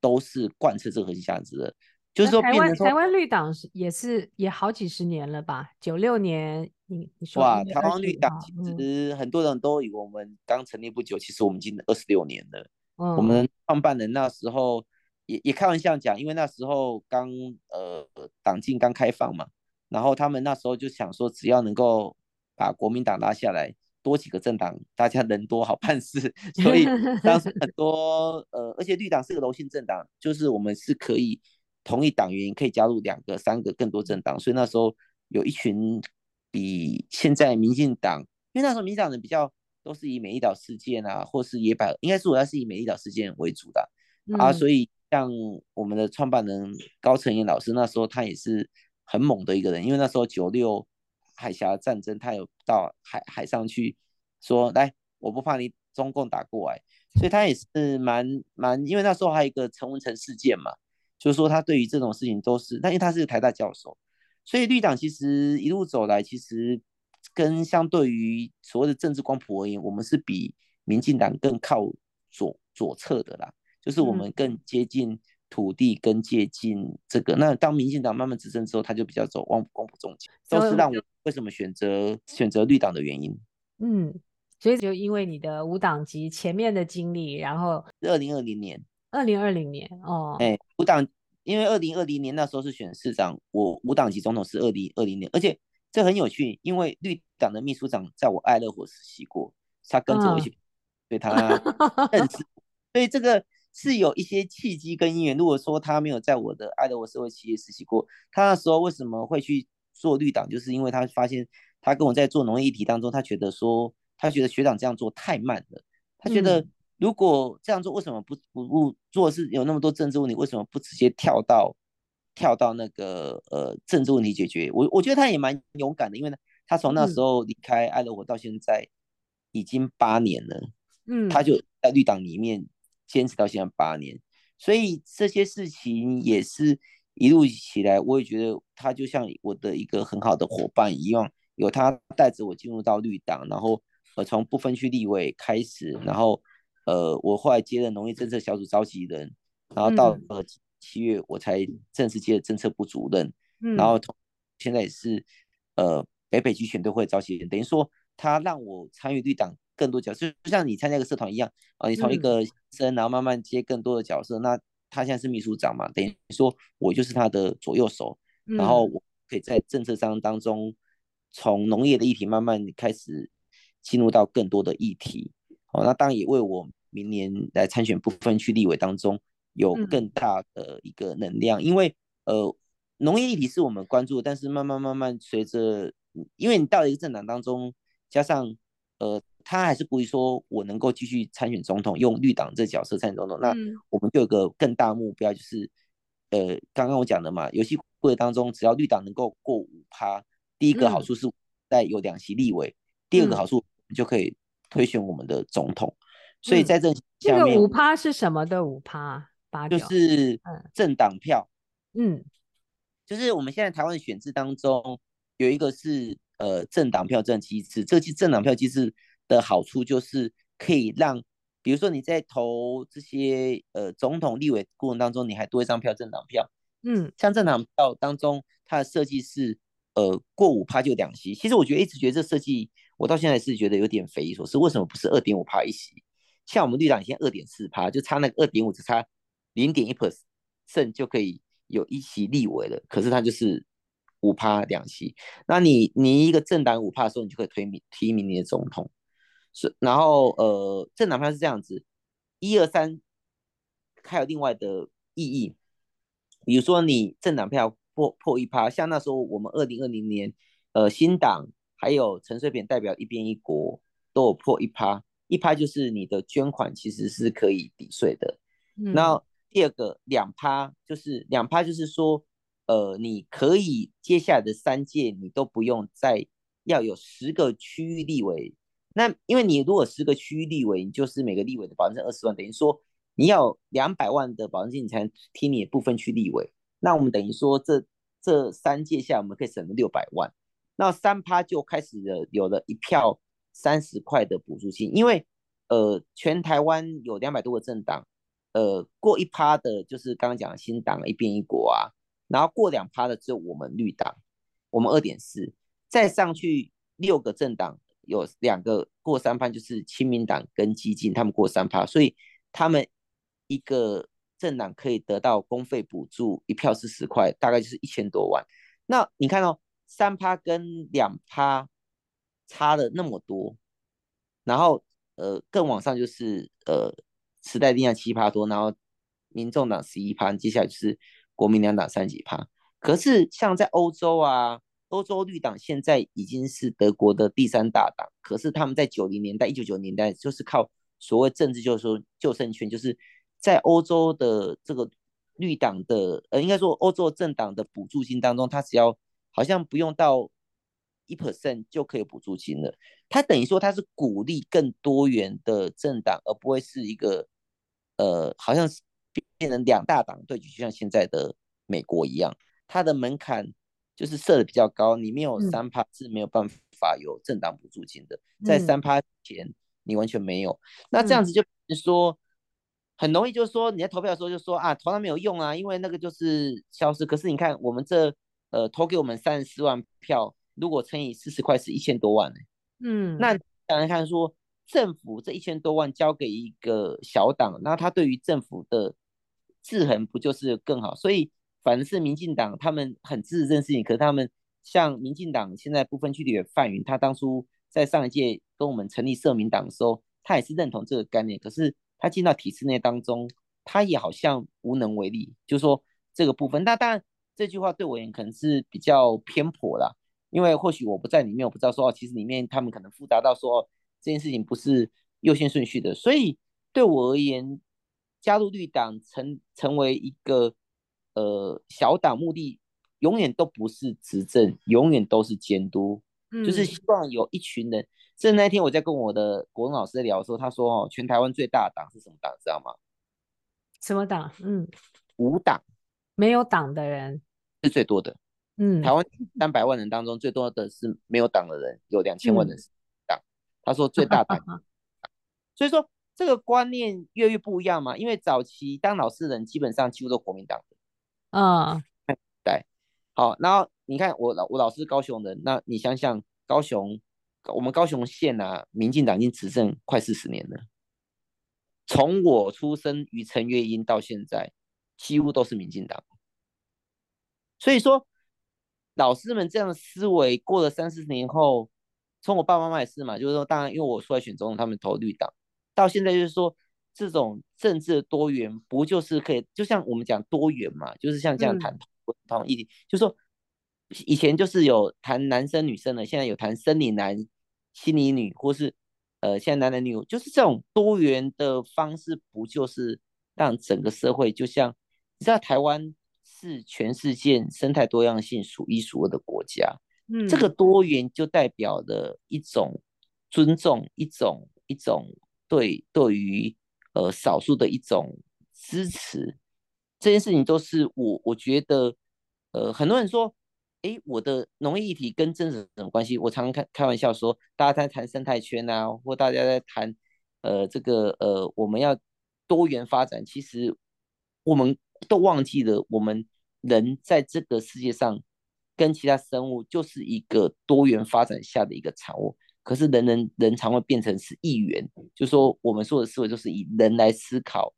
都是贯彻这个核心价值的。就是说，台湾台湾绿党是也是也好几十年了吧？九六年，你你说哇，台湾绿党其实很多人都以为我们刚成立不久，嗯、其实我们已经二十六年了。嗯、我们创办人那时候也也开玩笑讲，因为那时候刚呃党禁刚开放嘛，然后他们那时候就想说，只要能够把国民党拉下来，多几个政党，大家人多好办事。*laughs* 所以当时很多呃，而且绿党是个柔性政党，就是我们是可以。同一党员可以加入两个、三个、更多政党，所以那时候有一群比现在民进党，因为那时候民进党人比较都是以美丽岛事件啊，或是野百，应该是主要是以美丽岛事件为主的、嗯、啊，所以像我们的创办人高成炎老师，那时候他也是很猛的一个人，因为那时候九六海峡战争，他有到海海上去说，来，我不怕你中共打过来，所以他也是蛮蛮，因为那时候还有一个陈文成事件嘛。就是说，他对于这种事情都是，但因为他是个台大教授，所以绿党其实一路走来，其实跟相对于所谓的政治光谱而言，我们是比民进党更靠左左侧的啦。就是我们更接近土地，更接近这个。嗯、那当民进党慢慢执政之后，他就比较走光光谱中间，都是让我为什么选择选择绿党的原因。嗯，所以就因为你的五党籍前面的经历，然后二零二零年。二零二零年哦，哎，五党，因为二零二零年那时候是选市长，我五党籍总统是二零二零年，而且这很有趣，因为绿党的秘书长在我爱乐活实习过，他跟着我一起，对、哦、他认识，所以这个是有一些契机跟因缘。如果说他没有在我的爱乐活社会企业实习过，他那时候为什么会去做绿党？就是因为他发现他跟我在做农业议题当中，他觉得说他觉得学长这样做太慢了，他觉得。嗯如果这样做，为什么不不不做？是有那么多政治问题，为什么不直接跳到跳到那个呃政治问题解决？我我觉得他也蛮勇敢的，因为呢，他从那时候离开爱乐活到现在已经八年了，嗯，他就在绿党里面坚持到现在八年，所以这些事情也是一路起来，我也觉得他就像我的一个很好的伙伴一样，有他带着我进入到绿党，然后呃从不分区立委开始，然后。呃，我后来接了农业政策小组召集人，然后到呃七月我才正式接了政策部主任，嗯、然后现在也是呃北北区选对会召集人，等于说他让我参与绿党更多角色，就像你参加一个社团一样啊，你从一个生，然后慢慢接更多的角色。嗯、那他现在是秘书长嘛，等于说我就是他的左右手，嗯、然后我可以在政策上当中，从农业的议题慢慢开始进入到更多的议题。哦，那当然也为我明年来参选不分区立委当中有更大的一个能量，嗯、因为呃。农业议题是我们关注的，但是慢慢慢慢随着，因为你到了一个政党当中，加上呃，他还是鼓励说我能够继续参选总统，用绿党这角色参选总统，那我们就有个更大目标，就是呃，刚刚我讲的嘛，游戏规则当中，只要绿党能够过五趴，第一个好处是在有两席立委，嗯、第二个好处就可以推选我们的总统，嗯、所以在这下面，这个五趴是什么的五趴？八就是政党票，嗯。就是我们现在台湾的选制当中有一个是呃政党票这机制，这个政党票机制的好处就是可以让，比如说你在投这些呃总统、立委过程当中，你还多一张票政党票，嗯，像政党票当中它的设计是呃过五趴就两席，其实我觉得一直觉得这设计我到现在是觉得有点匪夷所思，为什么不是二点五趴一席？像我们绿党现在二点四趴，就差那个二点五，只差零点一 percent 就可以。有一席立委了，可是它就是五趴两席。那你你一个政党五趴的时候，你就可以推名提名你的总统。是，然后呃，政党票是这样子，一二三，还有另外的意义。比如说你政党票破破一趴，像那时候我们二零二零年，呃，新党还有陈水扁代表一边一国都有破一趴，一趴就是你的捐款其实是可以抵税的。嗯。那第二个两趴就是两趴，就是说，呃，你可以接下来的三届你都不用再要有十个区域立委，那因为你如果十个区域立委，你就是每个立委的保证金二十万，等于说你要两百万的保证金，你才能提你的部分区立委。那我们等于说这这三届下我们可以省了六百万，那三趴就开始了有了一票三十块的补助金，因为呃全台湾有两百多个政党。呃，过一趴的，就是刚刚讲的新党一边一国啊，然后过两趴的只有我们绿党，我们二点四，再上去六个政党有两个过三趴，就是亲民党跟基进，他们过三趴，所以他们一个政党可以得到公费补助，一票是十块，大概就是一千多万。那你看哦，三趴跟两趴差了那么多，然后呃，更往上就是呃。时代力量七趴多，然后民众党十一趴，接下来就是国民两党三几趴。可是像在欧洲啊，欧洲绿党现在已经是德国的第三大党，可是他们在九零年代、一九九零年代就是靠所谓政治，就是救生圈，就是在欧洲的这个绿党的，呃，应该说欧洲政党的补助金当中，他只要好像不用到一 percent 就可以补助金了。他等于说他是鼓励更多元的政党，而不会是一个。呃，好像是变成两大党对决，就像现在的美国一样，它的门槛就是设的比较高，你没有三趴是没有办法有政党补助金的，嗯、在三趴前你完全没有。嗯、那这样子就是说，很容易就是说你在投票的时候就说啊，投了没有用啊，因为那个就是消失。可是你看我们这呃投给我们三十四万票，如果乘以四十块是一千多万呢、欸。嗯，那想想看说。政府这一千多万交给一个小党，那他对于政府的制衡不就是更好？所以反正是民进党，他们很支持这件事情。可是他们像民进党现在不分区立委范云，他当初在上一届跟我们成立社民党的时候，他也是认同这个概念。可是他进到体制内当中，他也好像无能为力。就是说这个部分，那当然这句话对我而言可能是比较偏颇啦，因为或许我不在里面，我不知道说哦，其实里面他们可能复杂到说。这件事情不是优先顺序的，所以对我而言，加入绿党成成为一个呃小党，目的永远都不是执政，永远都是监督，嗯、就是希望有一群人。甚至那天我在跟我的国文老师聊的时候，他说：“哦，全台湾最大的党是什么党？知道吗？什么党？嗯，无党，没有党的人是最多的。嗯，台湾三百万人当中，最多的是没有党的人，有两千万人。嗯”他说最大党，*laughs* 所以说这个观念越来越不一样嘛。因为早期当老师的人基本上几乎都国民党的，嗯，对。好，然后你看我老我老师高雄人，那你想想高雄，我们高雄县啊，民进党已经执政快四十年了，从我出生于陈月英到现在，几乎都是民进党。所以说，老师们这样的思维过了三四十年后，从我爸爸妈妈也是嘛，就是说，当然因为我出来选总统，他们投绿党，到现在就是说。这种政治的多元，不就是可以，就像我们讲多元嘛，就是像这样谈不同议题，就是说以前就是有谈男生女生的，现在有谈生理男、心理女，或是呃现在男男女女，就是这种多元的方式，不就是让整个社会就像你知道，台湾是全世界生态多样性数一数二的国家，嗯，这个多元就代表了一种尊重，一种一种对对于。呃，少数的一种支持，这件事情都是我我觉得，呃，很多人说，哎，我的农业议题跟政治有什么关系？我常常开开玩笑说，大家在谈生态圈啊，或大家在谈，呃，这个呃，我们要多元发展，其实我们都忘记了，我们人在这个世界上跟其他生物就是一个多元发展下的一个产物。可是人人人常会变成是一元，就是说我们说的思维就是以人来思考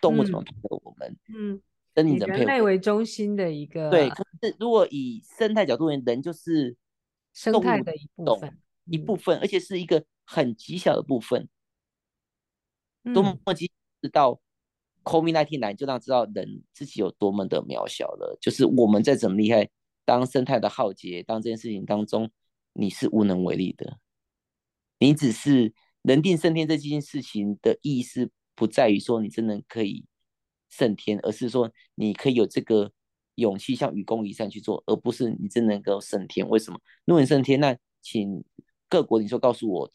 动物怎么配合我们，嗯，跟你人类为中心的一个对。可是如果以生态角度而言，人就是生态的一部分，一部分，而且是一个很极小的部分。多么极小到 COVID-19 来就让知道人自己有多么的渺小了。就是我们再怎么厉害，当生态的浩劫，当这件事情当中，你是无能为力的。你只是人定胜天这件事情的意思，不在于说你真的可以胜天，而是说你可以有这个勇气，像愚公移山去做，而不是你真能够胜天。为什么？如果你胜天，那请各国领袖告诉我，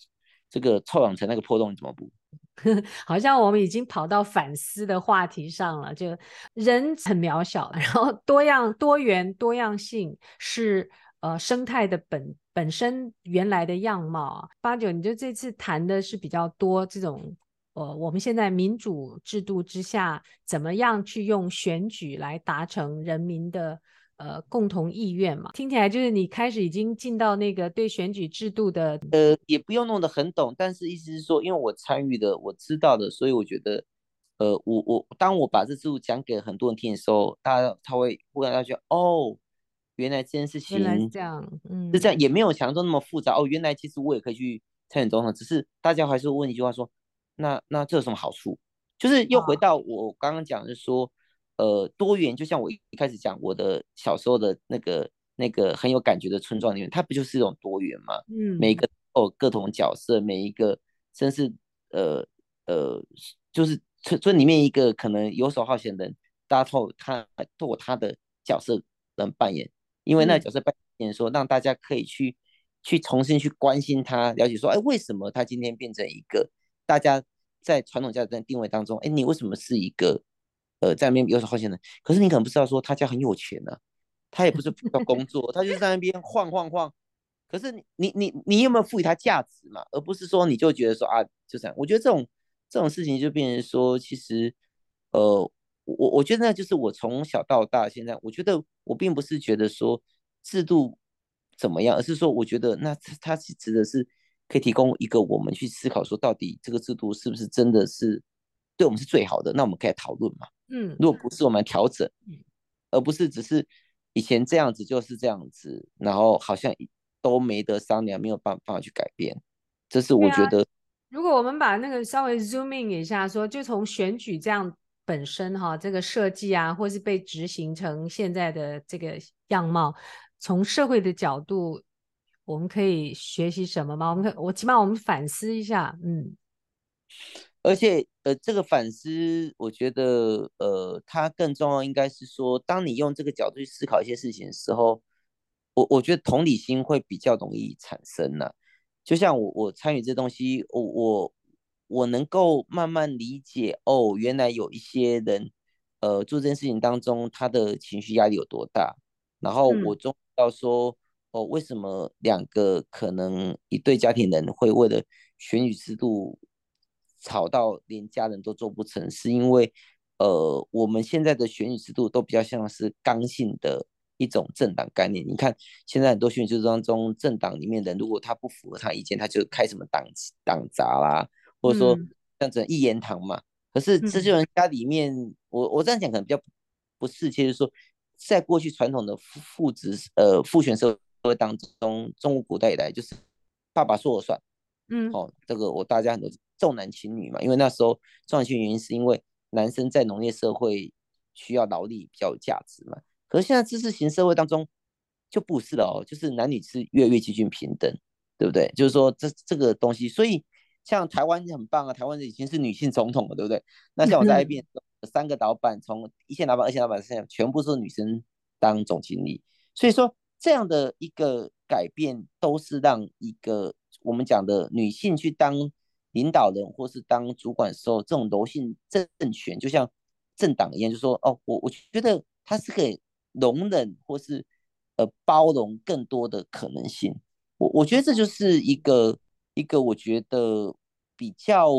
这个臭氧层那个破洞你怎么补？*laughs* 好像我们已经跑到反思的话题上了，就人很渺小，然后多样、多元、多样性是。呃，生态的本本身原来的样貌啊，八九，你就这次谈的是比较多这种，呃，我们现在民主制度之下，怎么样去用选举来达成人民的呃共同意愿嘛？听起来就是你开始已经进到那个对选举制度的，呃，也不用弄得很懂，但是意思是说，因为我参与的，我知道的，所以我觉得，呃，我我当我把这制度讲给很多人听的时候，大家他会忽然他觉哦。原来这件事情是这样，嗯，是这样，也没有想象中那么复杂哦。原来其实我也可以去参选总统，只是大家还是问一句话说，那那这有什么好处？就是又回到我刚刚讲的说，哦、呃，多元，就像我一开始讲我的小时候的那个那个很有感觉的村庄里面，它不就是一种多元吗？嗯，每一个哦各种角色，每一个真是呃呃，就是村村里面一个可能游手好闲的人，大家透他透过他的角色能扮演。因为那个角色扮演说，让大家可以去去重新去关心他，了解说，哎，为什么他今天变成一个大家在传统价值观定位当中，哎，你为什么是一个呃在那边游手好闲的？可是你可能不知道说他家很有钱呢、啊，他也不是要工作，他就在那边晃晃晃。可是你你你你有没有赋予他价值嘛？而不是说你就觉得说啊就这样。我觉得这种这种事情就变成说，其实呃。我我觉得那就是我从小到大现在，我觉得我并不是觉得说制度怎么样，而是说我觉得那它是指的是可以提供一个我们去思考说，到底这个制度是不是真的是对我们是最好的？那我们可以讨论嘛。嗯，如果不是，我们调整，而不是只是以前这样子就是这样子，然后好像都没得商量，没有办法去改变。这是我觉得。如果我们把那个稍微 zoom in 一下，说就从选举这样。本身哈，这个设计啊，或是被执行成现在的这个样貌，从社会的角度，我们可以学习什么吗？我们可，我起码我们反思一下，嗯。而且，呃，这个反思，我觉得，呃，它更重要，应该是说，当你用这个角度去思考一些事情的时候，我我觉得同理心会比较容易产生呢、就像我我参与这东西，我我。我能够慢慢理解哦，原来有一些人，呃，做这件事情当中，他的情绪压力有多大。然后我终于要说，嗯、哦，为什么两个可能一对家庭人会为了选举制度吵到连家人都做不成？是因为，呃，我们现在的选举制度都比较像是刚性的一种政党概念。你看现在很多选举当中，政党里面的人如果他不符合他意见，他就开什么党党闸啦，或者说像这一言堂嘛。可是这些人家里面，我我这样讲可能比较不适切，就是说在过去传统的父父子呃父权社会当中，中国古代以来就是爸爸说了算。嗯，哦，这个我大家很多重男轻女嘛，因为那时候重男轻女原因是因为男生在农业社会需要劳力比较有价值嘛。可是现在知识型社会当中就不是了哦，就是男女是越来越接近平等，对不对？就是说这这个东西，所以像台湾很棒啊，台湾已经是女性总统了，对不对？那像我在 IBM 三个老板，从一线老板、二线老板、三线，全部是女生当总经理，所以说这样的一个改变都是让一个。我们讲的女性去当领导人或是当主管的时候，这种柔性政权就像政党一样，就说哦，我我觉得它是可以容忍或是呃包容更多的可能性。我我觉得这就是一个一个我觉得比较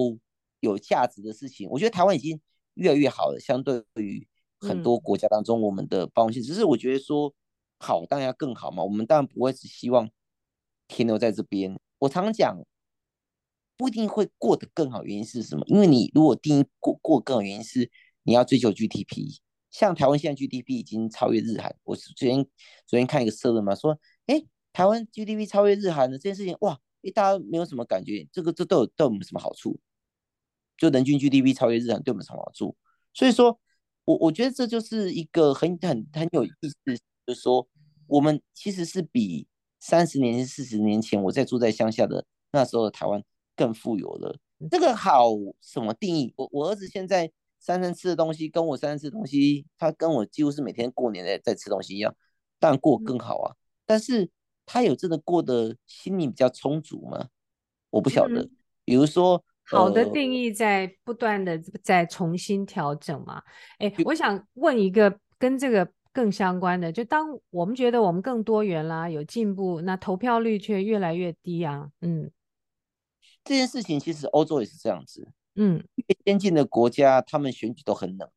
有价值的事情。我觉得台湾已经越来越好了，相对于很多国家当中我们的包容性，只是我觉得说好当然要更好嘛。我们当然不会只希望停留在这边。我常常讲，不一定会过得更好，原因是什么？因为你如果定义过过更好，原因是你要追求 GDP。像台湾现在 GDP 已经超越日韩。我是昨天昨天看一个社论嘛，说，哎，台湾 GDP 超越日韩的这件事情，哇，哎，大家没有什么感觉，这个这都有对我们什么好处？就人均 GDP 超越日韩对我们什么好处？所以说，我我觉得这就是一个很很很有意思，就是说，我们其实是比。三十年、四十年前，我在住在乡下的那时候的台湾更富有了。这个好什么定义？我我儿子现在三餐吃的东西，跟我三餐吃的东西，他跟我几乎是每天过年在在吃东西一样，当然过更好啊。但是他有真的过得心里比较充足吗？我不晓得。比如说，好的定义在不断的在重新调整嘛。哎，我想问一个跟这个。更相关的，就当我们觉得我们更多元啦，有进步，那投票率却越来越低啊。嗯，这件事情其实欧洲也是这样子。嗯，越先进的国家他们选举都很冷，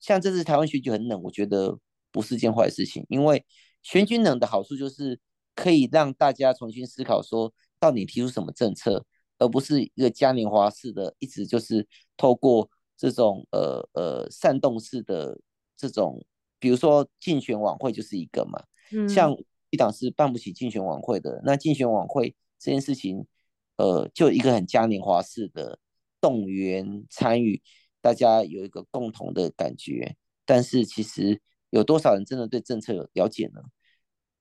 像这次台湾选举很冷，我觉得不是件坏事情，因为选举冷的好处就是可以让大家重新思考说，到底提出什么政策，而不是一个嘉年华式的，一直就是透过这种呃呃煽动式的这种。比如说竞选晚会就是一个嘛，嗯，像一党是办不起竞选晚会的，那竞选晚会这件事情，呃，就一个很嘉年华式的动员参与，大家有一个共同的感觉，但是其实有多少人真的对政策有了解呢？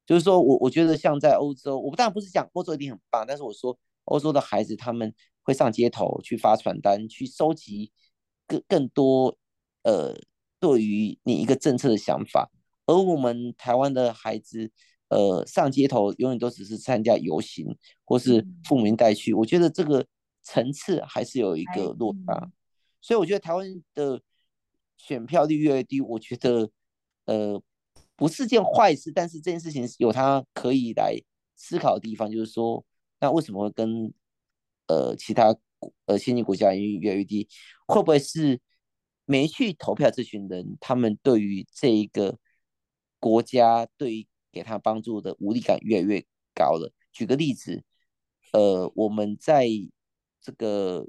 就是说我我觉得像在欧洲，我当然不是讲欧洲一定很棒，但是我说欧洲的孩子他们会上街头去发传单，去收集更更多呃。对于你一个政策的想法，而我们台湾的孩子，呃，上街头永远都只是参加游行，或是父母带去。我觉得这个层次还是有一个落差，所以我觉得台湾的选票率越低，我觉得呃不是件坏事，但是这件事情有它可以来思考的地方，就是说，那为什么会跟呃其他呃先进国家越越来越低？会不会是？没去投票这群人，他们对于这一个国家，对于给他帮助的无力感越来越高了。举个例子，呃，我们在这个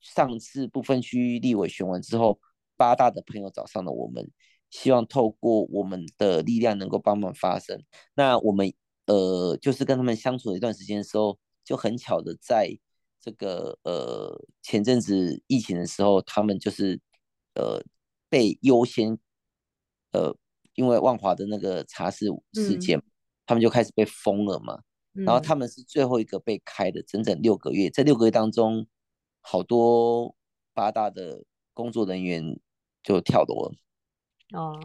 上次不分区域立委选完之后，八大的朋友找上了我们，希望透过我们的力量能够帮忙发声。那我们呃，就是跟他们相处了一段时间的时候，就很巧的在这个呃前阵子疫情的时候，他们就是。呃，被优先，呃，因为万华的那个茶室事件，嗯，他们就开始被封了嘛，嗯。然后他们是最后一个被开的，整整六个月。这六个月当中，好多八大的工作人员就跳楼了。哦，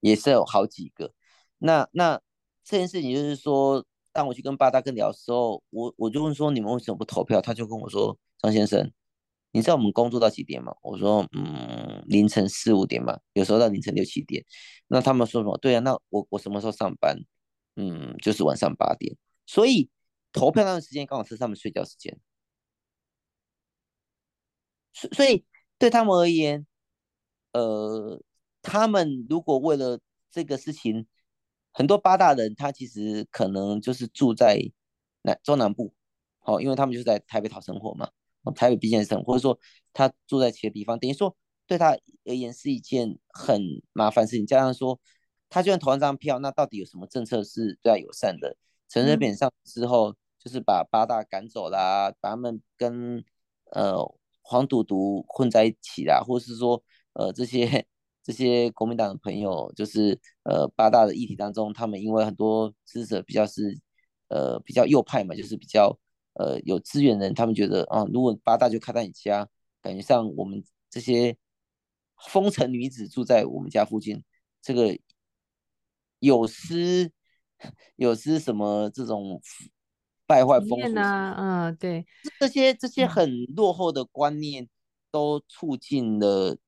也是有好几个。那那这件事情就是说，当我去跟八大哥聊的时候，我我就问说，你们为什么不投票？他就跟我说，张先生。你知道我们工作到几点吗？我说，嗯，凌晨四五点嘛，有时候到凌晨六七点。那他们说什么？对啊，那我我什么时候上班？嗯，就是晚上八点。所以投票那段时间刚好是他们睡觉时间。所所以对他们而言，呃，他们如果为了这个事情很多八大人他其实可能就是住在南中南部，好，因为他们就是在台北讨生活嘛，台北毕竟是省，或者说他住在其他地方，等于说对他而言是一件很麻烦事情。加上说，他就算投完这张票，那到底有什么政策是对他友善的？陈水扁上之后，嗯、就是把八大赶走啦，把他们跟呃黄赌毒混在一起啦，或是说呃这些这些国民党的朋友，就是呃八大的议题当中，他们因为很多支持者比较是呃比较右派嘛，就是比较呃有资源的人，他们觉得啊，如果八大就开在你家，感觉上我们这些风尘女子住在我们家附近，这个有失。有失什么这种败坏风俗啊，嗯，对，这些这些很落后的观念，都促进了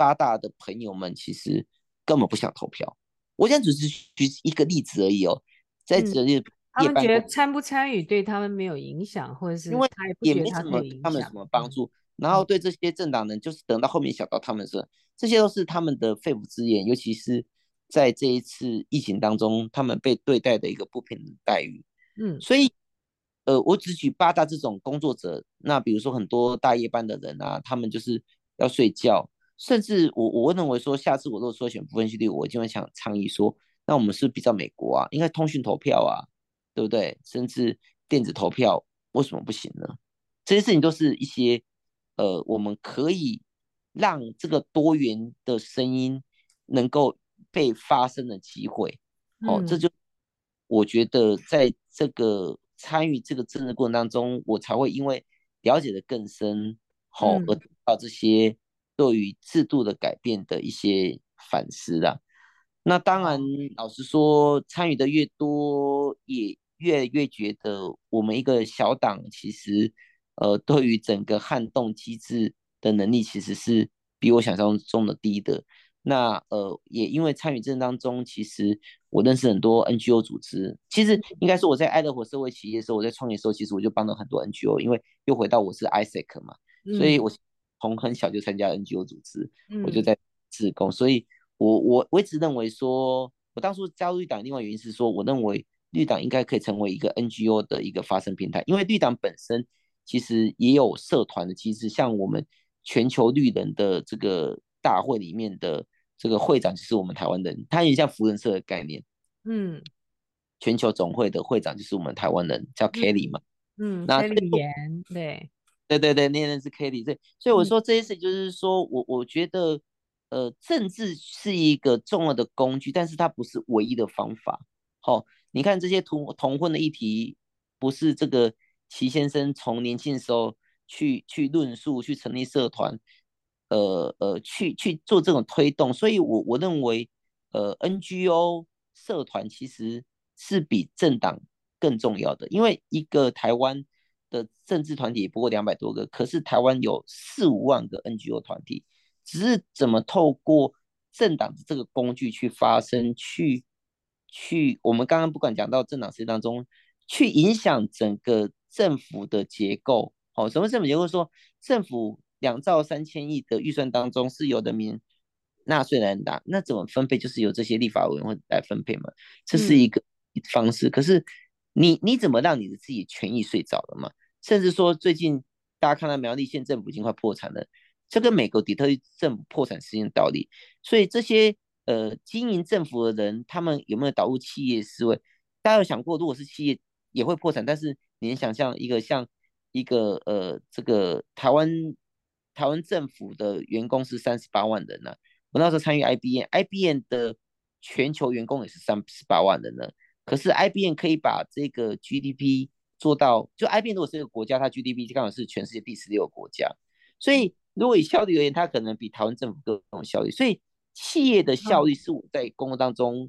八大的朋友们其实根本不想投票。我现在只是举一个例子而已哦，在这里、嗯，他们觉得参不参与对他们没有影响，或者是因为他也没什么他们什么帮助。然后对这些政党人，就是等到后面想到他们说，这些都是他们的肺腑之言，尤其是。在这一次疫情当中，他们被对待的一个不平等待遇，嗯，所以，呃，我只举八大这种工作者，那比如说很多大夜班的人啊，他们就是要睡觉，甚至我我认为说，下次我如果说选不分区率，我就会想倡议说，那我们是比较美国啊，应该通讯投票啊，对不对？甚至电子投票，为什么不行呢？这些事情都是一些，呃，我们可以让这个多元的声音能够。被发声的机会，哦，这就我觉得在这个参与这个政治过程当中，我才会因为了解的更深，好、哦、而得到这些对于制度的改变的一些反思啦。那当然，老实说，参与的越多，也越来越觉得我们一个小党其实，呃，对于整个撼动机制的能力，其实是比我想象中的低的。那呃，也因为参与政当中，其实我认识很多 NGO 组织。其实应该说我在爱乐活社会企业的时候，我在创业的时候，其实我就帮了很多 NGO。因为又回到我是 ISEC 嘛，所以我从很小就参加 NGO 组织，我就在自工。所以我我我一直认为说，我当初加入绿党，另外原因是说，我认为绿党应该可以成为一个 NGO 的一个发声平台，因为绿党本身其实也有社团的机制，像我们全球绿人的这个。大会里面的这个会长就是我们台湾人，他有点像福人社的概念。嗯，全球总会的会长就是我们台湾人，叫 Kelly 嘛。嗯，那 Kelly 对，对对对，那人是 Kitty，。对，所以我说这些事就是说我我觉得，呃，政治是一个重要的工具，但是它不是唯一的方法。好、哦，你看这些同同婚的议题，不是这个齐先生从年轻的时候去去论述，去成立社团。呃呃，去去做这种推动，所以我我认为，呃，NGO 社团其实是比政党更重要的，因为一个台湾的政治团体不过两百多个，可是台湾有四五万个 NGO 团体，只是怎么透过政党这个工具去发声，去去，我们刚刚不管讲到政党实际当中，去影响整个政府的结构，好、哦，什么政府结构？说政府。两兆三千亿的预算当中是由人民纳税人拿，那怎么分配？就是由这些立法委员会来分配嘛，这是一个方式。嗯、可是你你怎么让你的自己权益睡着了嘛？甚至说最近大家看到苗栗县政府已经快破产了，这跟美国底特律政府破产是一样道理。所以这些呃经营政府的人，他们有没有导入企业思维？大家有想过，如果是企业也会破产，但是你能想象一个像一个呃这个台湾。台湾政府的员工是三十八万人呢、我那时候参与 IBM，IBM 的全球员工也是三十八万人呢。可是 IBM 可以把这个 GDP 做到，就 IBM 如果是一个国家，它 GDP 就刚好是全世界第十六个国家。所以如果以效率而言，它可能比台湾政府更有效率。所以企业的效率是我在工作当中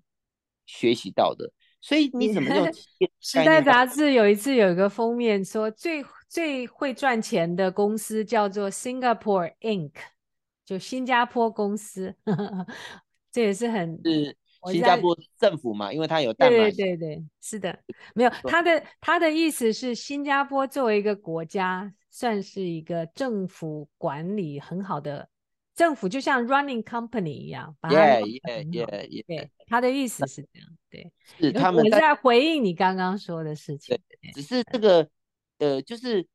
学习到的。所以你怎么用？*laughs* 时代杂志有一次有一个封面说最。最会赚钱的公司叫做 Singapore Inc.，就新加坡公司，*laughs* 这也是很是新加坡政府嘛，因为它有代码。对对对，是的，没有他的他的意思是新加坡作为一个国家，算是一个政府管理很好的政府，就像 running company 一样，把它 yeah, yeah, yeah, yeah. 对。他的意思是这样，对，是他们我在回应你刚刚说的事情。对，只是这个，呃，就是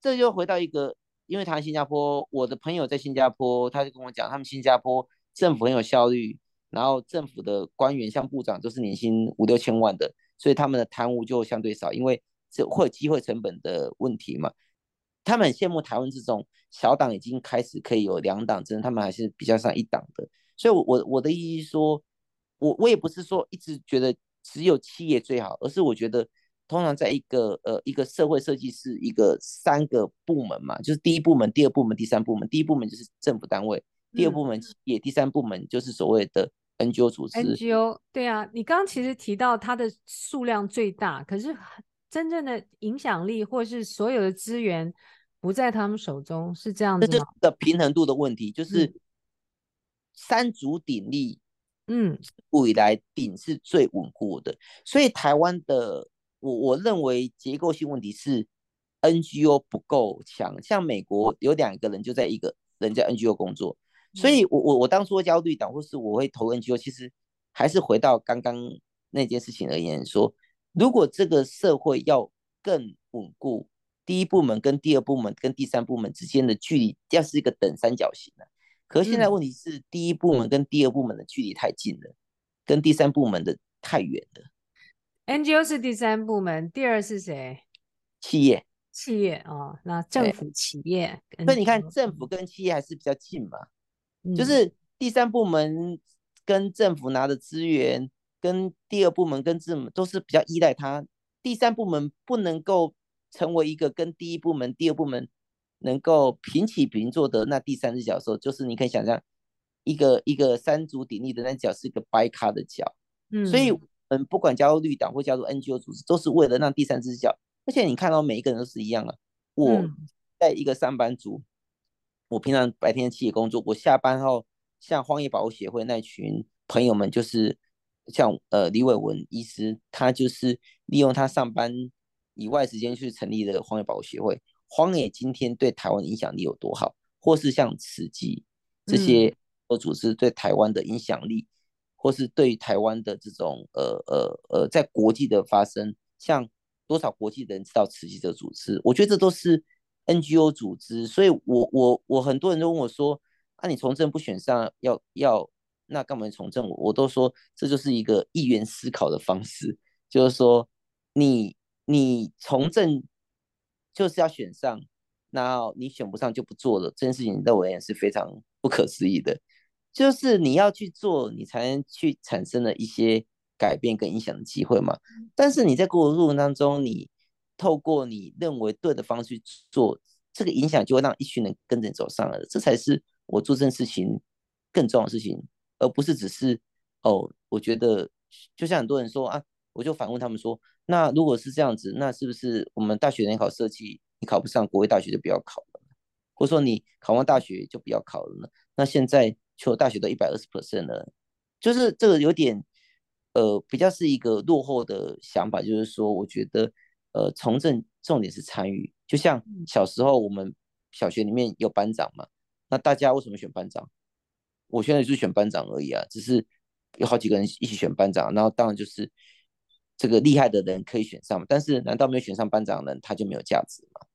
这又回到一个，因为谈新加坡，我的朋友在新加坡，他就跟我讲，他们新加坡政府很有效率，然后政府的官员像部长都是年薪五六千万的，所以他们的贪污就相对少，因为这会有机会成本的问题嘛。他们很羡慕台湾这种小党已经开始可以有两党制，他们还是比较上一党的。所以我，我我的意思是说，我我也不是说一直觉得只有企业最好，而是我觉得通常在一个呃一个社会设计是一个三个部门嘛，就是第一部门、第二部门、第三部门。第一部门就是政府单位，第二部门企业，嗯、第三部门就是所谓的 NGO 组织。NGO 对啊，你刚刚其实提到它的数量最大，可是。真正的影响力，或是所有的资源不在他们手中，是这样子的平衡度的问题，就是三足鼎立，嗯，以来鼎是最稳固的。所以台湾的，我我认为结构性问题是 NGO 不够强。像美国有两个人就在一个人在 NGO 工作，所以我我我当初加入绿党，或是我会投 NGO，其实还是回到刚刚那件事情而言说。如果这个社会要更稳固，第一部门跟第二部门跟第三部门之间的距离要是一个等三角形的。可是现在问题是，第一部门跟第二部门的距离太近了，跟第三部门的太远了。NGO 是第三部门，第二是谁？企业。企业哦，那政府企业。所以你看，政府跟企业还是比较近嘛，嗯、就是第三部门跟政府拿的资源。跟第二部门跟政府都是比较依赖他，第三部门不能够成为一个跟第一部门、第二部门能够平起平坐的那第三只脚的时候，就是你可以想象一个一个三足鼎立的那脚是一个掰咖的脚，嗯，所以嗯，不管加入绿党或加入 NGO 组织，都是为了让第三只脚。而且你看到每一个人都是一样啊，我在一个上班族，我平常白天企业工作，我下班后像荒野保护协会那群朋友们就是。像呃李伟文医师，他就是利用他上班以外时间去成立的荒野保护协会。荒野今天对台湾影响力有多好，或是像慈济这些呃组织对台湾的影响力，嗯、或是对台湾的这种呃呃呃在国际的发生，像多少国际人知道慈济这个组织？我觉得这都是 NGO 组织。所以我我我很多人都问我说，啊你从政不选上要要？那干嘛从政？我我都说这就是一个议员思考的方式，就是说你你从政就是要选上，那你选不上就不做了，这件事情对我而言是非常不可思议的。就是你要去做，你才能去产生了一些改变跟影响的机会嘛。但是你在过程当中，你透过你认为对的方式去做，这个影响就会让一群人跟着你走上来了。这才是我做这件事情更重要的事情。而不是只是哦，我觉得就像很多人说啊，我就反问他们说，那如果是这样子，那是不是我们大学联考设计，你考不上国立大学就不要考了，或者说你考完大学就不要考了呢？那现在所有大学都一百二十 percent 了，就是这个有点呃比较是一个落后的想法，就是说我觉得呃从政重点是参与，就像小时候我们小学里面有班长嘛，那大家为什么选班长？我现在就是选班长而已啊，只是有好几个人一起选班长，然后当然就是这个厉害的人可以选上，但是难道没有选上班长的人他就没有价值吗？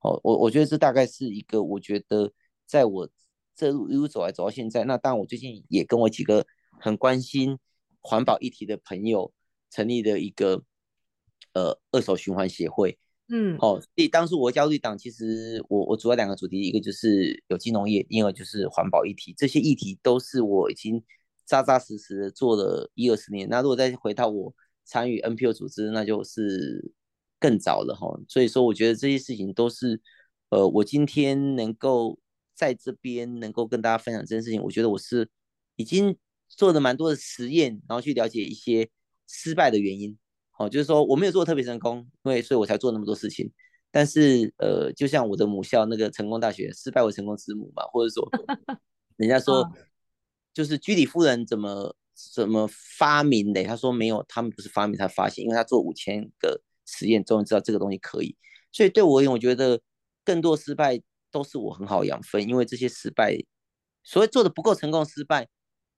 哦，我我觉得这大概是一个，我觉得在我这路一路走来走到现在，那当然我最近也跟我几个很关心环保议题的朋友成立的一个呃二手循环协会。嗯，哦，所以当初我加入绿党，其实我我主要两个主题，一个就是有机农业，另外就是环保议题，这些议题都是我已经扎扎实实的做了一二十年。那如果再回到我参与 NPO 组织，那就是更早了哈。所以说，我觉得这些事情都是，呃，我今天能够在这边能够跟大家分享这件事情，我觉得我是已经做了蛮多的实验，然后去了解一些失败的原因。哦，就是说我没有做特别成功，因为所以我才做那么多事情。但是呃，就像我的母校那个成功大学，失败为成功之母嘛，或者说 *laughs* 人家说就是居里夫人怎么怎么发明的？他说没有，他们不是发明，他发现，因为他做五千个实验，终于知道这个东西可以。所以对我而言，我觉得更多失败都是我很好养分，因为这些失败，所谓做的不够成功失败。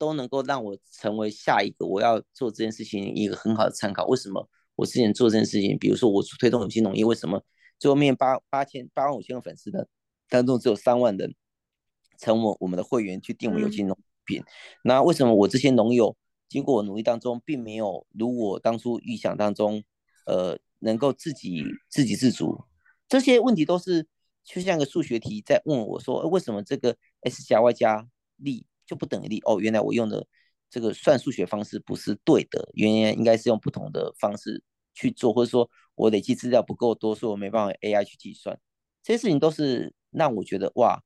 都能够让我成为下一个我要做这件事情一个很好的参考。为什么我之前做这件事情，比如说我推动有机农业，为什么最后面八八千八万五千个粉丝的当中只有三万人成为我们的会员去订我们有机农品？嗯、那为什么我这些农友经过我努力当中，并没有如我当初预想当中，呃，能够自己自给自足？这些问题都是就像个数学题在问我说，为什么这个 S 加 Y 加力就不等于力？哦，原来我用的这个算数学方式不是对的，原来应该是用不同的方式去做，或者说我累积资料不够多，所以我没办法 AI 去计算。这些事情都是让我觉得哇，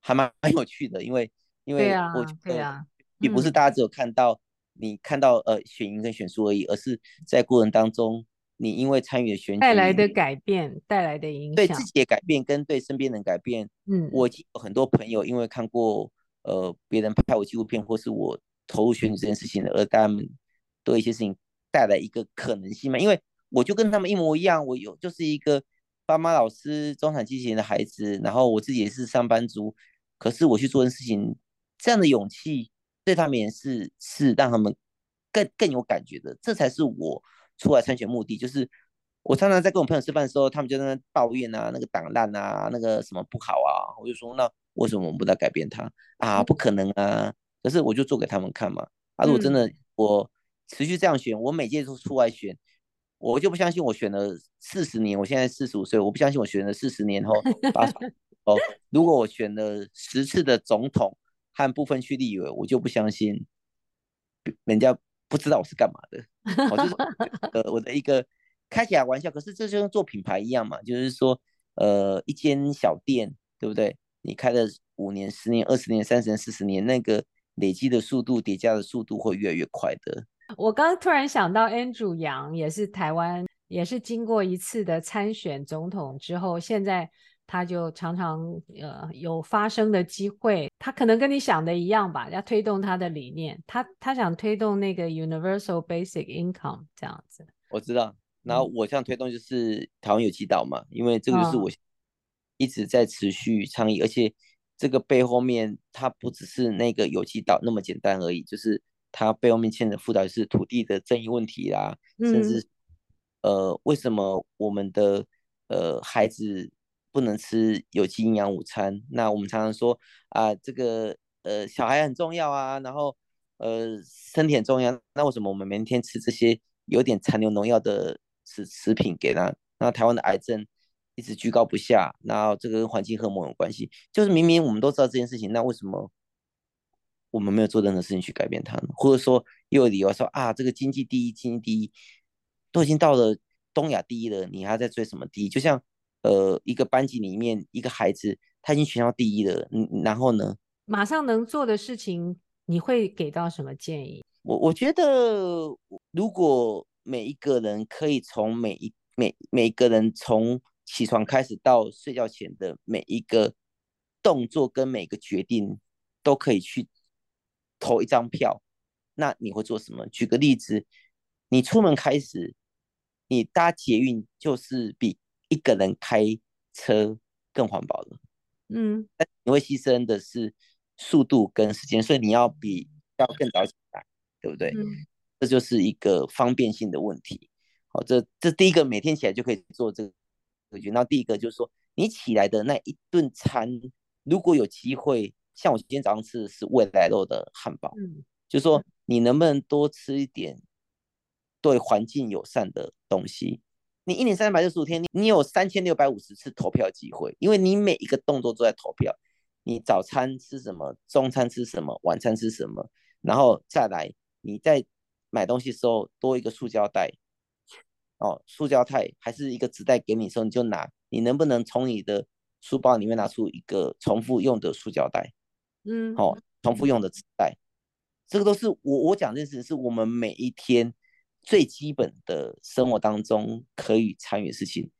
还蛮蛮有趣的，因为因为我觉得也不是大家只有看到。你看到呃选赢跟选输而已，而是在过程当中，你因为参与了选举带来的改变，带来的影响，对自己的改变跟对身边人改变。嗯，我有很多朋友因为看过呃别人拍我纪录片，或是我投入选举这件事情的，而他们对一些事情带来一个可能性嘛。因为我就跟他们一模一样，我有就是一个爸妈老师、中产阶级的孩子，然后我自己也是上班族，可是我去做件事情，这样的勇气。对他们也是是让他们更更有感觉的，这才是我出来参选目的。就是我常常在跟我朋友吃饭的时候，他们就在那抱怨啊，那个党烂啊，那个什么不好啊，我就说那为什么我们不再改变它啊？不可能啊！可是我就做给他们看嘛。啊，如果真的我持续这样选，我每届都出来选，我就不相信我选了四十年，我现在四十五岁，我不相信我选了四十年后 *laughs* 八十哦，如果我选了十次的总统。和部分区立委，我就不相信人家不知道我是干嘛的。*laughs* 我就是呃我的一个开起来玩笑，可是这就跟做品牌一样嘛，就是说呃一间小店，对不对？你开了五年、十年、二十年、三十年、四十年，那个累积的速度、叠加的速度会越来越快的。我刚突然想到，Andrew Yang 也是台湾，也是经过一次的参选总统之后，现在。他就常常呃有发声的机会，他可能跟你想的一样吧，要推动他的理念，他他想推动那个 universal basic income 这样子。我知道，然后我想推动就是台湾有祈祷嘛，因为这个就是我一直在持续倡议，哦、而且这个背后面它不只是那个有机岛那么简单而已，就是它背后面牵扯复杂的是土地的正义问题啦，嗯、甚至呃为什么我们的呃孩子。不能吃有机营养午餐。那我们常常说啊，这个呃小孩很重要啊，然后呃身体很重要。那为什么我们每天吃这些有点残留农药的食食品给他？那台湾的癌症一直居高不下。然后这个跟环境荷尔蒙有关系，就是明明我们都知道这件事情，那为什么我们没有做任何事情去改变它呢？或者说又有理由说啊，这个经济第一，经济第一都已经到了东亚第一了，你还在追什么第一？就像。呃，一个班级里面一个孩子，他已经全校第一了，嗯，然后呢？马上能做的事情，你会给到什么建议？我我觉得，如果每一个人可以从每一每每一个人从起床开始到睡觉前的每一个动作跟每个决定，都可以去投一张票，那你会做什么？举个例子，你出门开始，你搭捷运就是比。一个人开车更环保了，嗯，但你会牺牲的是速度跟时间，所以你要比要更早起来，对不对？嗯，这就是一个方便性的问题。好，这这第一个每天起来就可以做这个解决。那第一个就是说，你起来的那一顿餐，如果有机会，像我今天早上吃的是未来肉的汉堡，嗯，就是说你能不能多吃一点对环境友善的东西？你一年三百六十五天，你你有三千六百五十次投票机会，因为你每一个动作都在投票。你早餐吃什么？中餐吃什么？晚餐吃什么？然后再来，你在买东西的时候多一个塑胶袋，哦，塑胶袋还是一个纸袋给你的时候，你就拿。你能不能从你的书包里面拿出一个重复用的塑胶袋？嗯，好、哦，重复用的纸袋，这个都是我我讲这件事，是我们每一天。最基本的生活当中可以参与的事情，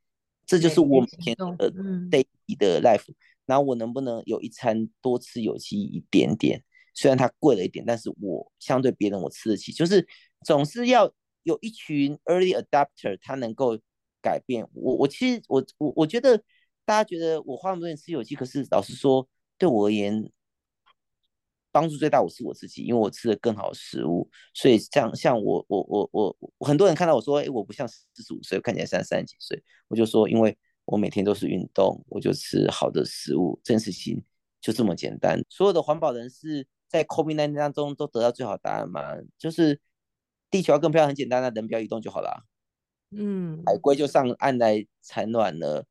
这就是我每天的 daily 的 life。那我能不能有一餐多吃有机一点点？虽然它贵了一点，但是我相对别人我吃得起。就是总是要有一群 early adapter，他能够改变我。我其实我我我觉得大家觉得我花那么多钱吃有机，可是老实说，对我而言，帮助最大我是我自己，因为我吃了更好的食物，所以像像我我我我很多人看到我说，哎，我不像四十五岁，看起来像三十几岁，我就说，因为我每天都是运动，我就吃好的食物，这件事情就这么简单。所有的环保人士在 COVID-19 当中都得到最好答案吗，就是地球要更漂亮，很简单，那人不要移动就好了。嗯，海龟就上岸来产卵了，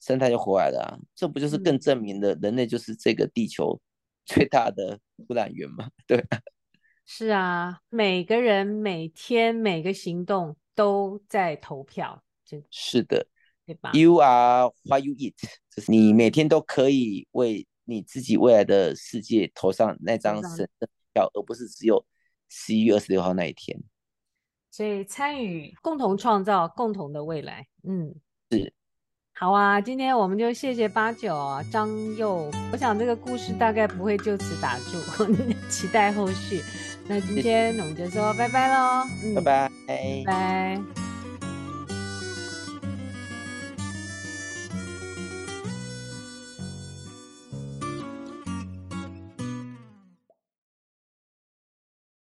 生态就回来了，这不就是更证明了人类就是这个地球 *laughs* 最大的污染源吗？*laughs* 对，是啊，每个人每天每个行动都在投票，是的，对吧？You are what you eat，*laughs* 就是你每天都可以为你自己未来的世界投上那张神的票，而不是只有十一月二十六号那一天。所以参与，共同创造共同的未来。嗯，是。好啊，今天我们就谢谢八九啊，张佑。我想这个故事大概不会就此打住，*laughs* 期待后续。那今天我们就说拜拜喽，拜拜，拜拜。